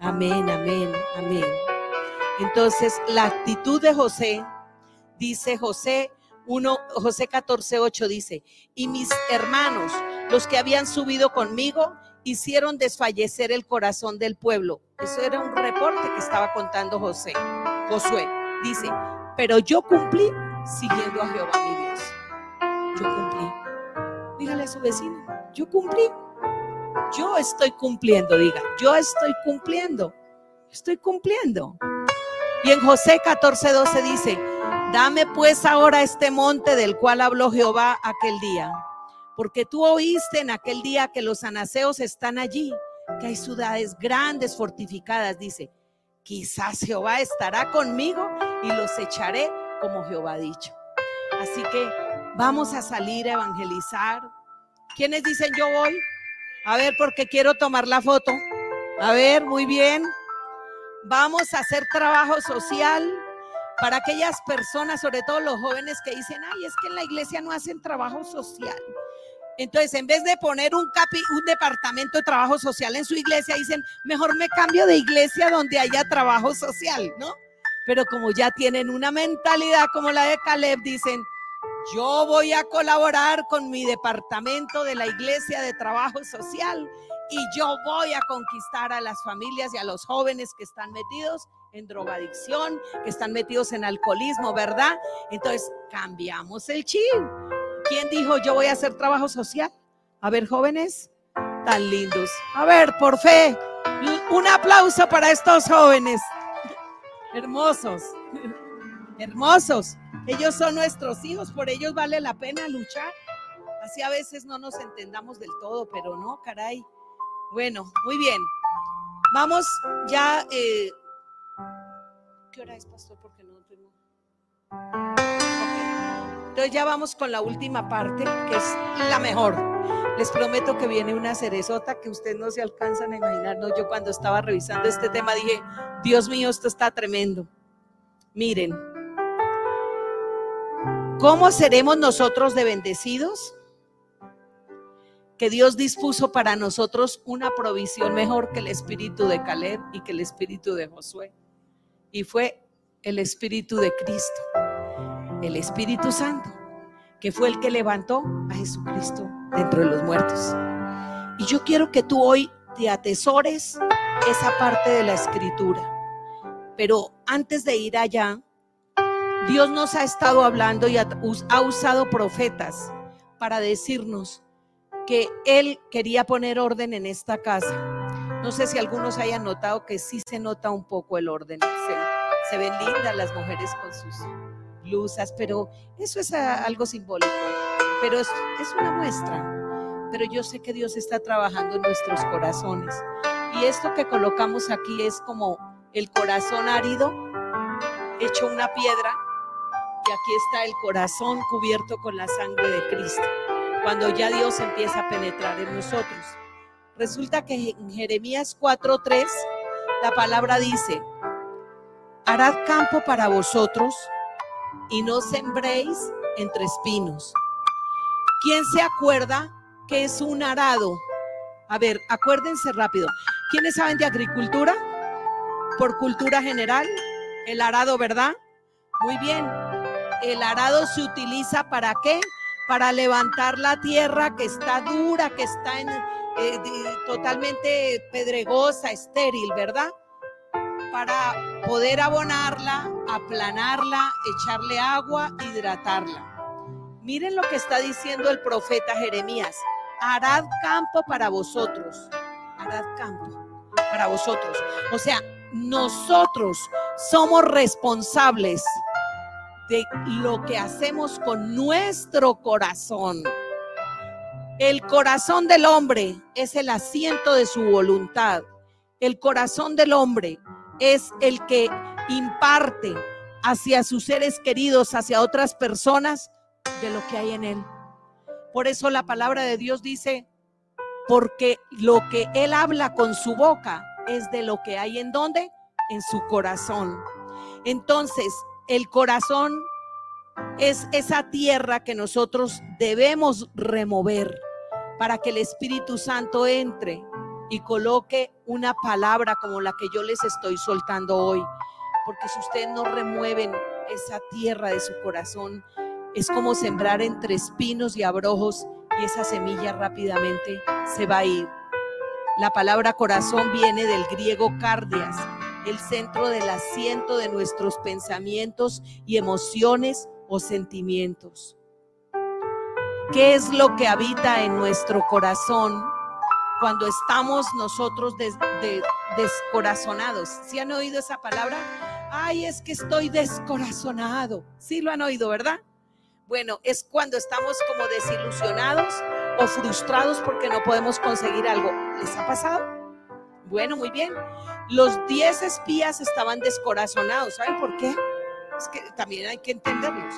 Amén, amén, amén. Entonces, la actitud de José, dice José 1, José 14, 8 dice, y mis hermanos, los que habían subido conmigo, hicieron desfallecer el corazón del pueblo. Eso era un reporte que estaba contando José. Josué dice, pero yo cumplí siguiendo a Jehová mi Dios. Yo cumplí. Dígale a su vecino, yo cumplí. Yo estoy cumpliendo, diga, yo estoy cumpliendo. Estoy cumpliendo. Y en José 14, 12 dice, dame pues ahora este monte del cual habló Jehová aquel día, porque tú oíste en aquel día que los anaseos están allí, que hay ciudades grandes fortificadas, dice, quizás Jehová estará conmigo y los echaré como Jehová ha dicho. Así que vamos a salir a evangelizar, ¿Quiénes dicen yo voy? A ver, porque quiero tomar la foto. A ver, muy bien. Vamos a hacer trabajo social para aquellas personas, sobre todo los jóvenes que dicen, ay, es que en la iglesia no hacen trabajo social. Entonces, en vez de poner un, capi, un departamento de trabajo social en su iglesia, dicen, mejor me cambio de iglesia donde haya trabajo social, ¿no? Pero como ya tienen una mentalidad como la de Caleb, dicen, yo voy a colaborar con mi departamento de la Iglesia de Trabajo Social y yo voy a conquistar a las familias y a los jóvenes que están metidos en drogadicción, que están metidos en alcoholismo, ¿verdad? Entonces, cambiamos el chip. ¿Quién dijo yo voy a hacer trabajo social? A ver, jóvenes, tan lindos. A ver, por fe, un aplauso para estos jóvenes. Hermosos, hermosos. Ellos son nuestros hijos, por ellos vale la pena luchar. Así a veces no nos entendamos del todo, pero no, caray. Bueno, muy bien. Vamos ya. Eh, ¿Qué hora es, pastor? Porque no tengo. Entonces ya vamos con la última parte, que es la mejor. Les prometo que viene una cerezota que ustedes no se alcanzan a imaginar. No, yo cuando estaba revisando este tema dije, Dios mío, esto está tremendo. Miren, ¿Cómo seremos nosotros de bendecidos? Que Dios dispuso para nosotros una provisión mejor que el espíritu de Caleb y que el espíritu de Josué. Y fue el espíritu de Cristo, el Espíritu Santo, que fue el que levantó a Jesucristo dentro de los muertos. Y yo quiero que tú hoy te atesores esa parte de la escritura. Pero antes de ir allá, Dios nos ha estado hablando y ha usado profetas para decirnos que Él quería poner orden en esta casa, No sé si algunos hayan notado que sí se nota un poco el orden. Se, ven lindas las mujeres con sus blusas, pero eso es algo simbólico. Pero es, es una muestra. Pero yo sé que Dios está trabajando en nuestros corazones. Y esto que colocamos aquí es como el corazón árido hecho una piedra y aquí está el corazón cubierto con la sangre de Cristo. Cuando ya Dios empieza a penetrar en nosotros. Resulta que en Jeremías 4:3 la palabra dice, harad campo para vosotros y no sembréis entre espinos. ¿Quién se acuerda que es un arado? A ver, acuérdense rápido. ¿Quiénes saben de agricultura? Por cultura general, el arado, ¿verdad? Muy bien. El arado se utiliza para qué? Para levantar la tierra que está dura, que está en, eh, totalmente pedregosa, estéril, ¿verdad? Para poder abonarla, aplanarla, echarle agua, hidratarla. Miren lo que está diciendo el profeta Jeremías. Harad campo para vosotros. Harad campo para vosotros. O sea, nosotros somos responsables de lo que hacemos con nuestro corazón. El corazón del hombre es el asiento de su voluntad. El corazón del hombre es el que imparte hacia sus seres queridos, hacia otras personas, de lo que hay en él. Por eso la palabra de Dios dice, porque lo que él habla con su boca es de lo que hay en donde? En su corazón. Entonces, el corazón es esa tierra que nosotros debemos remover para que el Espíritu Santo entre y coloque una palabra como la que yo les estoy soltando hoy. Porque si ustedes no remueven esa tierra de su corazón, es como sembrar entre espinos y abrojos y esa semilla rápidamente se va a ir. La palabra corazón viene del griego cardias, el centro del asiento de nuestros pensamientos y emociones o sentimientos. ¿Qué es lo que habita en nuestro corazón cuando estamos nosotros descorazonados? ¿Sí han oído esa palabra? Ay, es que estoy descorazonado. Sí lo han oído, ¿verdad? Bueno, es cuando estamos como desilusionados o frustrados porque no podemos conseguir algo. ¿Les ha pasado? Bueno, muy bien. Los 10 espías estaban descorazonados. ¿Saben por qué? Es que también hay que entenderlos.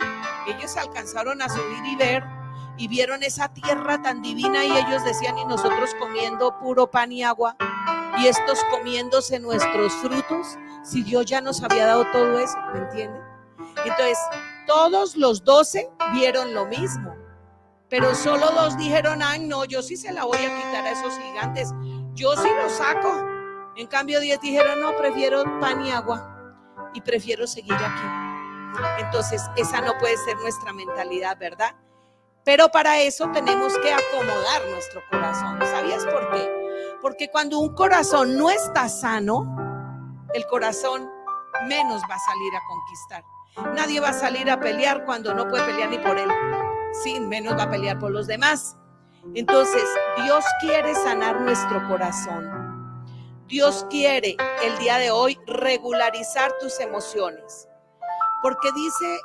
Ellos alcanzaron a subir y ver y vieron esa tierra tan divina y ellos decían, y nosotros comiendo puro pan y agua, y estos comiéndose nuestros frutos, si Dios ya nos había dado todo eso, ¿me entienden? Entonces, todos los doce vieron lo mismo, pero solo dos dijeron, ay, no, yo sí se la voy a quitar a esos gigantes, yo sí los saco. En cambio, diez dijeron, no, prefiero pan y agua y prefiero seguir aquí. Entonces, esa no puede ser nuestra mentalidad, ¿verdad? Pero para eso tenemos que acomodar nuestro corazón. ¿Sabías por qué? Porque cuando un corazón no está sano, el corazón menos va a salir a conquistar. Nadie va a salir a pelear cuando no puede pelear ni por él. Sí, menos va a pelear por los demás. Entonces, Dios quiere sanar nuestro corazón. Dios quiere el día de hoy regularizar tus emociones. Porque dice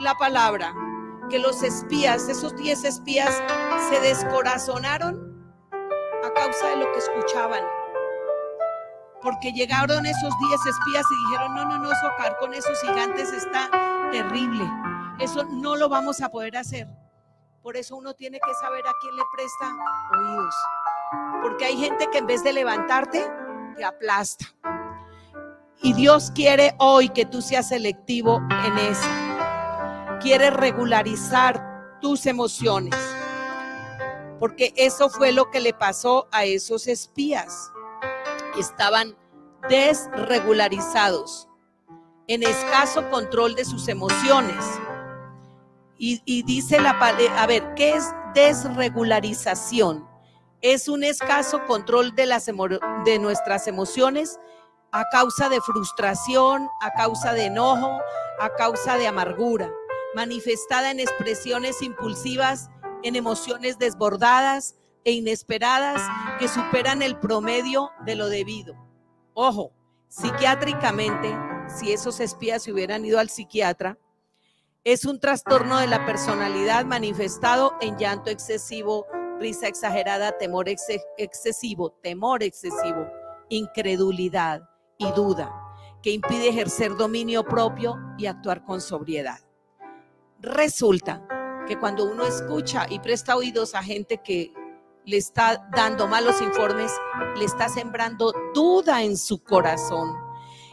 la palabra, que los espías, esos diez espías, se descorazonaron a causa de lo que escuchaban. Porque llegaron esos diez espías y dijeron, no, no, no, socar con esos gigantes está terrible. Eso no lo vamos a poder hacer. Por eso uno tiene que saber a quién le presta oídos. Porque hay gente que en vez de levantarte, te aplasta. Y Dios quiere hoy que tú seas selectivo en eso quiere regularizar tus emociones. Porque eso fue lo que le pasó a esos espías. Estaban desregularizados, en escaso control de sus emociones. Y, dice la a ver, ¿qué es desregularización? Es un escaso control de, las de nuestras emociones a causa de frustración, a causa de enojo, a causa de amargura manifestada en expresiones impulsivas, en emociones desbordadas, e inesperadas que superan el promedio de lo debido. Ojo, psiquiátricamente, si esos espías se hubieran ido al psiquiatra, es un trastorno de la personalidad manifestado en llanto excesivo, risa exagerada, temor excesivo, temor excesivo, incredulidad y duda, que impide ejercer dominio propio y actuar con sobriedad. Resulta que cuando uno escucha y presta oídos a gente que le está dando malos informes, le está sembrando duda en su corazón.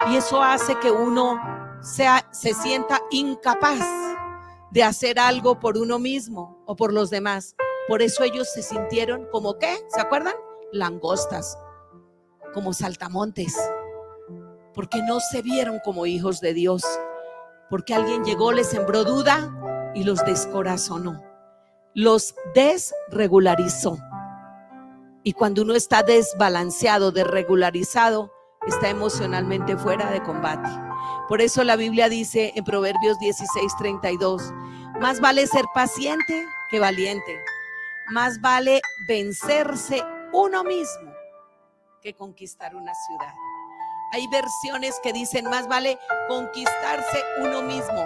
Y eso hace que uno sea, se sienta incapaz de hacer algo por uno mismo o por los demás. Por eso ellos se sintieron como qué, ¿se acuerdan? Langostas, como saltamontes, porque no se vieron como hijos de Dios, porque alguien llegó, les sembró duda y los descorazonó, los desregularizó. Y cuando uno está desbalanceado, desregularizado, está emocionalmente fuera de combate. Por eso la Biblia dice en Proverbios 16, 32, más vale ser paciente que valiente, más vale vencerse uno mismo que conquistar una ciudad. Hay versiones que dicen, más vale conquistarse uno mismo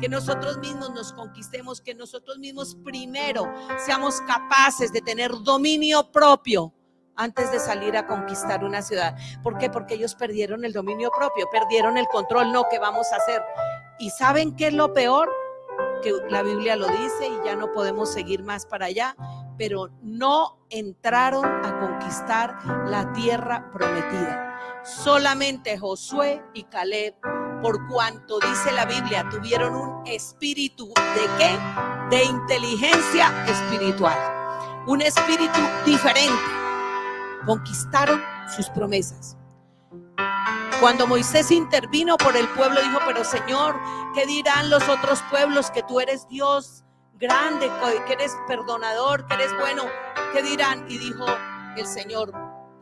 que nosotros mismos nos conquistemos, que nosotros mismos primero seamos capaces de tener dominio propio antes de salir a conquistar una ciudad. ¿Por qué? Porque ellos perdieron el dominio propio, perdieron el control, no, ¿qué vamos a hacer? ¿Y saben qué es lo peor? Que la Biblia lo dice y ya no podemos seguir más para allá, pero no entraron a conquistar la tierra prometida. Solamente Josué y Caleb por cuanto dice la Biblia, tuvieron un espíritu de qué? De inteligencia espiritual. Un espíritu diferente. Conquistaron sus promesas. Cuando Moisés intervino por el pueblo, dijo, pero Señor, ¿qué dirán los otros pueblos que tú eres Dios grande, que eres perdonador, que eres bueno? ¿Qué dirán? Y dijo el Señor,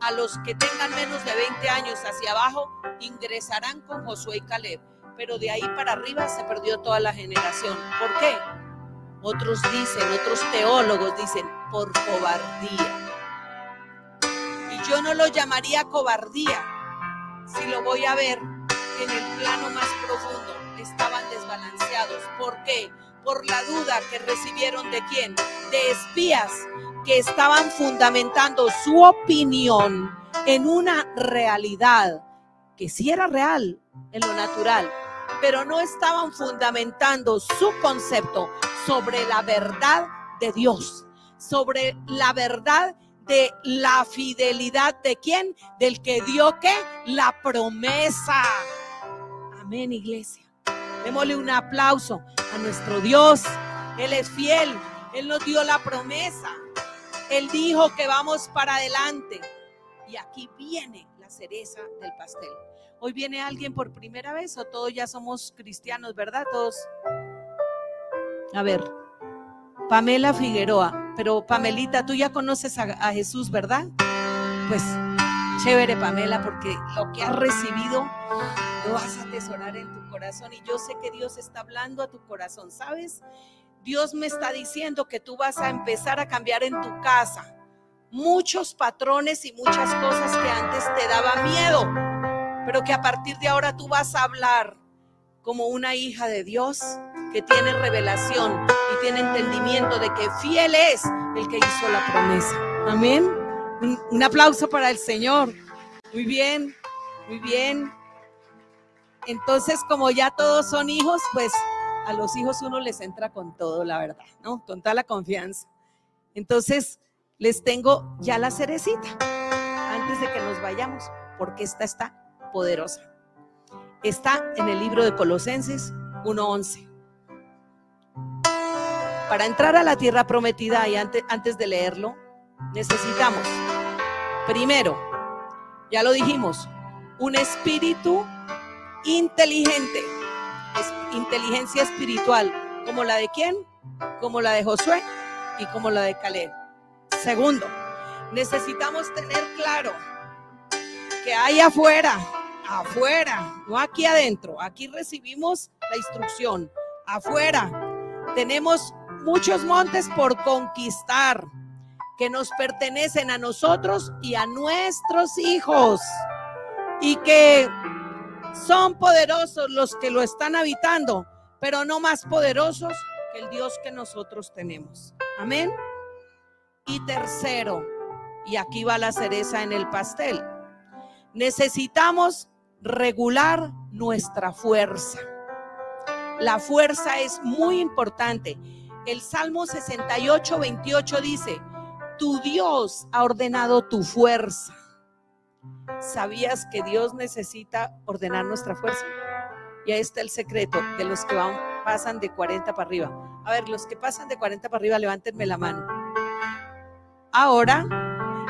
a los que tengan menos de 20 años hacia abajo ingresarán con Josué y Caleb. Pero de ahí para arriba se perdió toda la generación. ¿Por qué? Otros dicen, otros teólogos dicen, por cobardía. Y yo no lo llamaría cobardía si lo voy a ver en el plano más profundo. Estaban desbalanceados. ¿Por qué? Por la duda que recibieron de quién? De espías que estaban fundamentando su opinión en una realidad que sí era real en lo natural, pero no estaban fundamentando su concepto sobre la verdad de Dios, sobre la verdad de la fidelidad de quién, del que dio qué, la promesa. Amén, iglesia. Démosle un aplauso a nuestro Dios. Él es fiel. Él nos dio la promesa. Él dijo que vamos para adelante. Y aquí viene la cereza del pastel. Hoy viene alguien por primera vez o todos ya somos cristianos, ¿verdad? Todos. A ver, Pamela Figueroa, pero Pamelita, tú ya conoces a, Jesús, ¿verdad? Pues chévere, Pamela, porque lo que has recibido lo vas a atesorar en tu corazón y yo sé que Dios está hablando a tu corazón, ¿sabes? Dios me está diciendo que tú vas a empezar a cambiar en tu casa muchos patrones y muchas cosas que antes te daba miedo, pero que a partir de ahora tú vas a hablar como una hija de Dios que tiene revelación y tiene entendimiento de que fiel es el que hizo la promesa. Amén. Un, aplauso para el Señor. Muy bien, muy bien. Entonces, como ya todos son hijos, pues a los hijos uno les entra con todo, la verdad, ¿no? Con toda la confianza. Entonces, les tengo ya la cerecita antes de que nos vayamos, porque esta está poderosa. Está en el libro de Colosenses 1.11. Para entrar a la tierra prometida y antes, antes de leerlo, necesitamos, primero, ya lo dijimos, un espíritu inteligente inteligencia espiritual, como la de quién, como la de Josué y como la de Caleb. Segundo, necesitamos tener claro que hay afuera, afuera, no aquí adentro, aquí recibimos la instrucción, afuera tenemos muchos montes por conquistar que nos pertenecen a nosotros y a nuestros hijos y que son poderosos los que lo están habitando, pero no más poderosos que el Dios que nosotros tenemos. Amén. Y tercero, y aquí va la cereza en el pastel, necesitamos regular nuestra fuerza. La fuerza es muy importante. El Salmo 68, 28 dice, tu Dios ha ordenado tu fuerza. ¿Sabías que Dios necesita ordenar nuestra fuerza? Y ahí está el secreto de los que van, pasan de 40 para arriba. A ver, los que pasan de 40 para arriba, levántenme la mano. Ahora,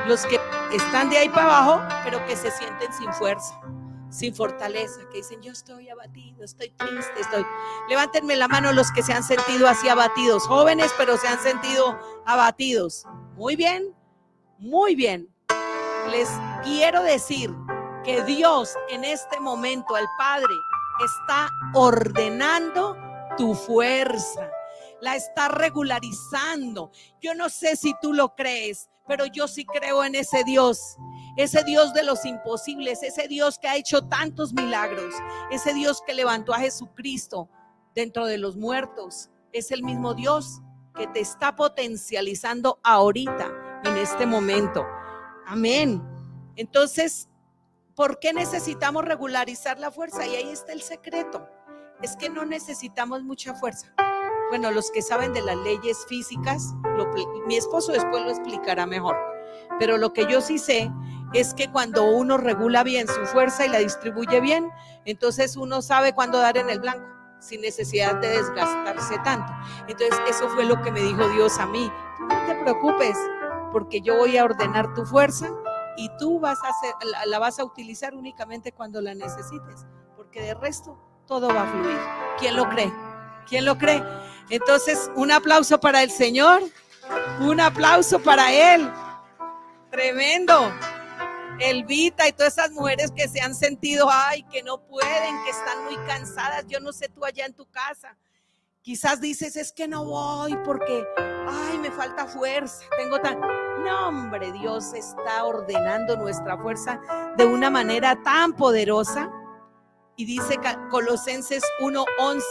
los que están de ahí para abajo, pero que se sienten sin fuerza, sin fortaleza, que dicen, yo estoy abatido, estoy triste, estoy... Levántenme la mano los que se han sentido así abatidos, jóvenes, pero se han sentido abatidos. Muy bien, muy bien. Les quiero decir que Dios en este momento, el Padre, está ordenando tu fuerza, la está regularizando. Yo no sé si tú lo crees, pero yo sí creo en ese Dios, ese Dios de los imposibles, ese Dios que ha hecho tantos milagros, ese Dios que levantó a Jesucristo dentro de los muertos, es el mismo Dios que te está potencializando ahorita, en este momento. Amén. Entonces, ¿por qué necesitamos regularizar la fuerza? Y ahí está el secreto. Es que no necesitamos mucha fuerza. Bueno, los que saben de las leyes físicas, mi esposo después lo explicará mejor. Pero lo que yo sí sé es que cuando uno regula bien su fuerza y la distribuye bien, entonces uno sabe cuándo dar en el blanco, sin necesidad de desgastarse tanto. Entonces eso fue lo que me dijo Dios a mí. No te preocupes, porque yo voy a ordenar tu fuerza y tú vas a hacer, la, vas a utilizar únicamente cuando la necesites, porque de resto todo va a fluir. ¿Quién lo cree? ¿Quién lo cree? Entonces, un aplauso para el Señor, un aplauso para Él. Tremendo. Elvita y todas esas mujeres que se han sentido, ay, que no pueden, que están muy cansadas. Yo no sé tú allá en tu casa. Quizás dices, es que no voy porque, ay, me falta fuerza, tengo tan... No, hombre, Dios está ordenando nuestra fuerza de una manera tan poderosa. Y dice Colosenses 1:11,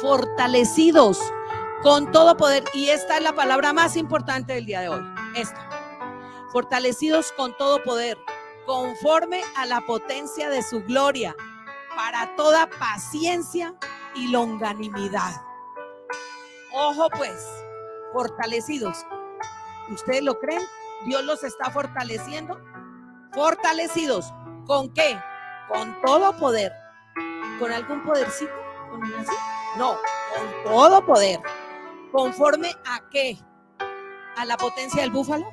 fortalecidos con todo poder. Y esta es la palabra más importante del día de hoy. Esta. Fortalecidos con todo poder, conforme a la potencia de su gloria, para toda paciencia y longanimidad. Ojo pues, fortalecidos. ¿Ustedes lo creen? Dios los está fortaleciendo. Fortalecidos. ¿Con qué? Con todo poder. ¿Con algún podercito? ¿Con No, con todo poder. ¿Conforme a qué? ¿A la potencia del búfalo?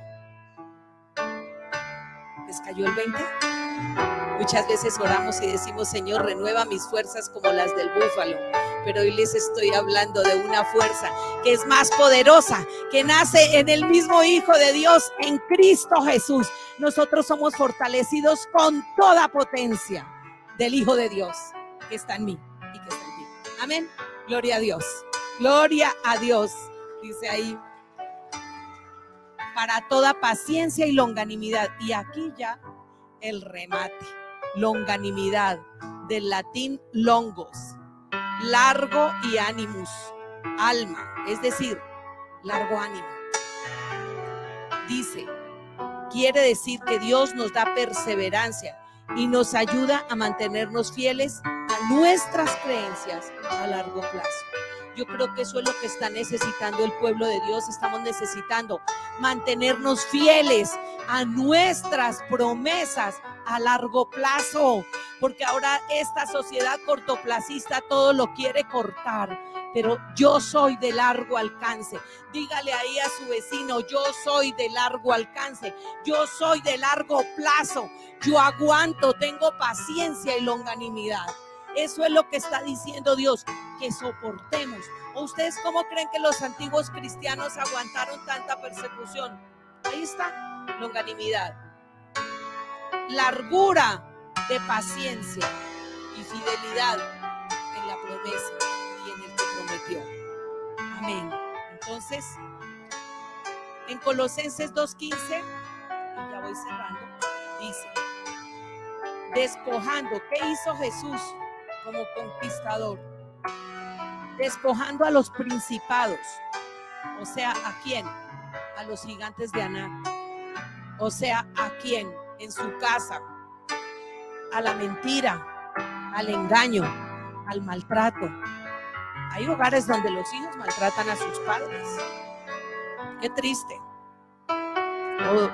¿Les cayó el 20? Muchas veces oramos y decimos, Señor, renueva mis fuerzas como las del búfalo. Pero hoy les estoy hablando de una fuerza que es más poderosa, que nace en el mismo Hijo de Dios, en Cristo Jesús. Nosotros somos fortalecidos con toda potencia del Hijo de Dios que está en mí y que está en ti. Amén. Gloria a Dios. Gloria a Dios. Dice ahí. Para toda paciencia y longanimidad. Y aquí ya el remate longanimidad, del latín longos, largo y animus, alma, es decir, largo ánimo. Dice, quiere decir que Dios nos da perseverancia y nos ayuda a mantenernos fieles a nuestras creencias a largo plazo. Yo creo que eso es lo que está necesitando el pueblo de Dios. Estamos necesitando mantenernos fieles a nuestras promesas a largo plazo, porque ahora esta sociedad cortoplacista todo lo quiere cortar, pero yo soy de largo alcance. Dígale ahí a su vecino, yo soy de largo alcance, yo soy de largo plazo, yo aguanto, tengo paciencia y longanimidad. Eso es lo que está diciendo Dios, que soportemos. ¿O ustedes cómo creen que los antiguos cristianos aguantaron tanta persecución? Ahí está, longanimidad largura de paciencia y fidelidad en la promesa y en el que prometió. Amén. Entonces, En Colosenses 2.15, y ya voy cerrando, dice, despojando, ¿qué hizo Jesús como conquistador? Despojando a los principados, o sea, ¿a quién? A los gigantes de Aná. O sea, ¿a quién? En su casa, a la mentira, al engaño, al maltrato. Hay hogares donde los hijos maltratan a sus padres. Qué triste.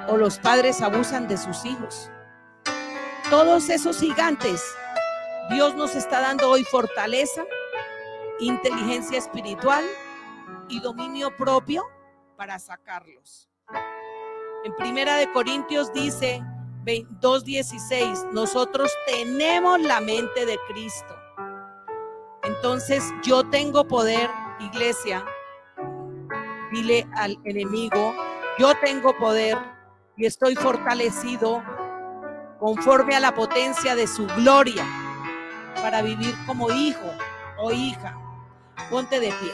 O, los padres abusan de sus hijos. Todos esos gigantes, Dios nos está dando hoy fortaleza, inteligencia espiritual y dominio propio para sacarlos. En Primera de Corintios dice 2.16, nosotros tenemos la mente de Cristo. Entonces yo tengo poder, iglesia, dile al enemigo, yo tengo poder y estoy fortalecido conforme a la potencia de su gloria para vivir como hijo o hija. Ponte de pie.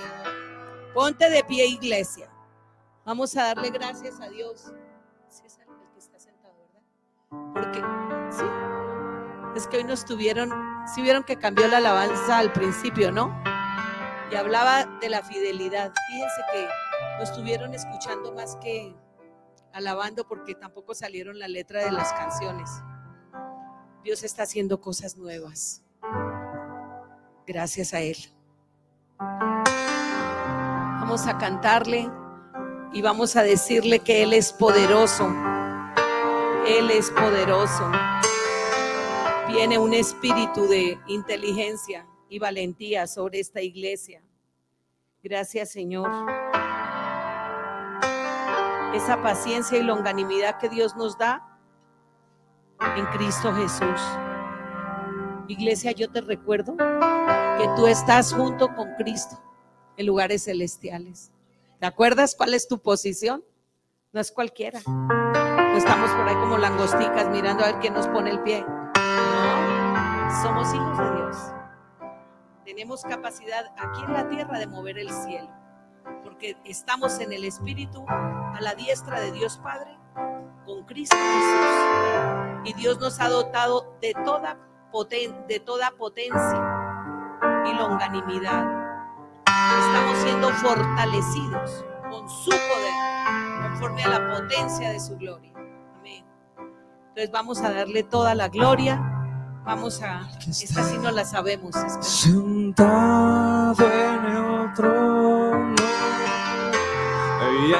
Ponte de pie, iglesia. Vamos a darle gracias a Dios. Es que hoy nos tuvieron, sí vieron que cambió la alabanza al principio, ¿no? Y hablaba de la fidelidad. Fíjense que lo estuvieron escuchando más que alabando porque tampoco salieron la letra de las canciones. Dios está haciendo cosas nuevas. Gracias a Él. Vamos a cantarle y vamos a decirle que Él es poderoso. Él es poderoso. Viene un espíritu de inteligencia y valentía sobre esta iglesia. Gracias Señor. Esa paciencia y longanimidad que Dios nos da en Cristo Jesús. Iglesia, yo te recuerdo que tú estás junto con Cristo en lugares celestiales. ¿Te acuerdas cuál es tu posición? No es cualquiera. No estamos por ahí como langosticas mirando a ver quién nos pone el pie. Somos hijos de Dios. Tenemos capacidad aquí en la tierra de mover el cielo, porque estamos en el Espíritu a la diestra de Dios Padre con Cristo Jesús. Y Dios nos ha dotado de toda, poten de toda potencia y longanimidad. Estamos siendo fortalecidos con su poder, conforme a la potencia de su gloria. Amén. Entonces vamos a darle toda la gloria. Vamos a, esta sí no la sabemos. Sentado en el trono y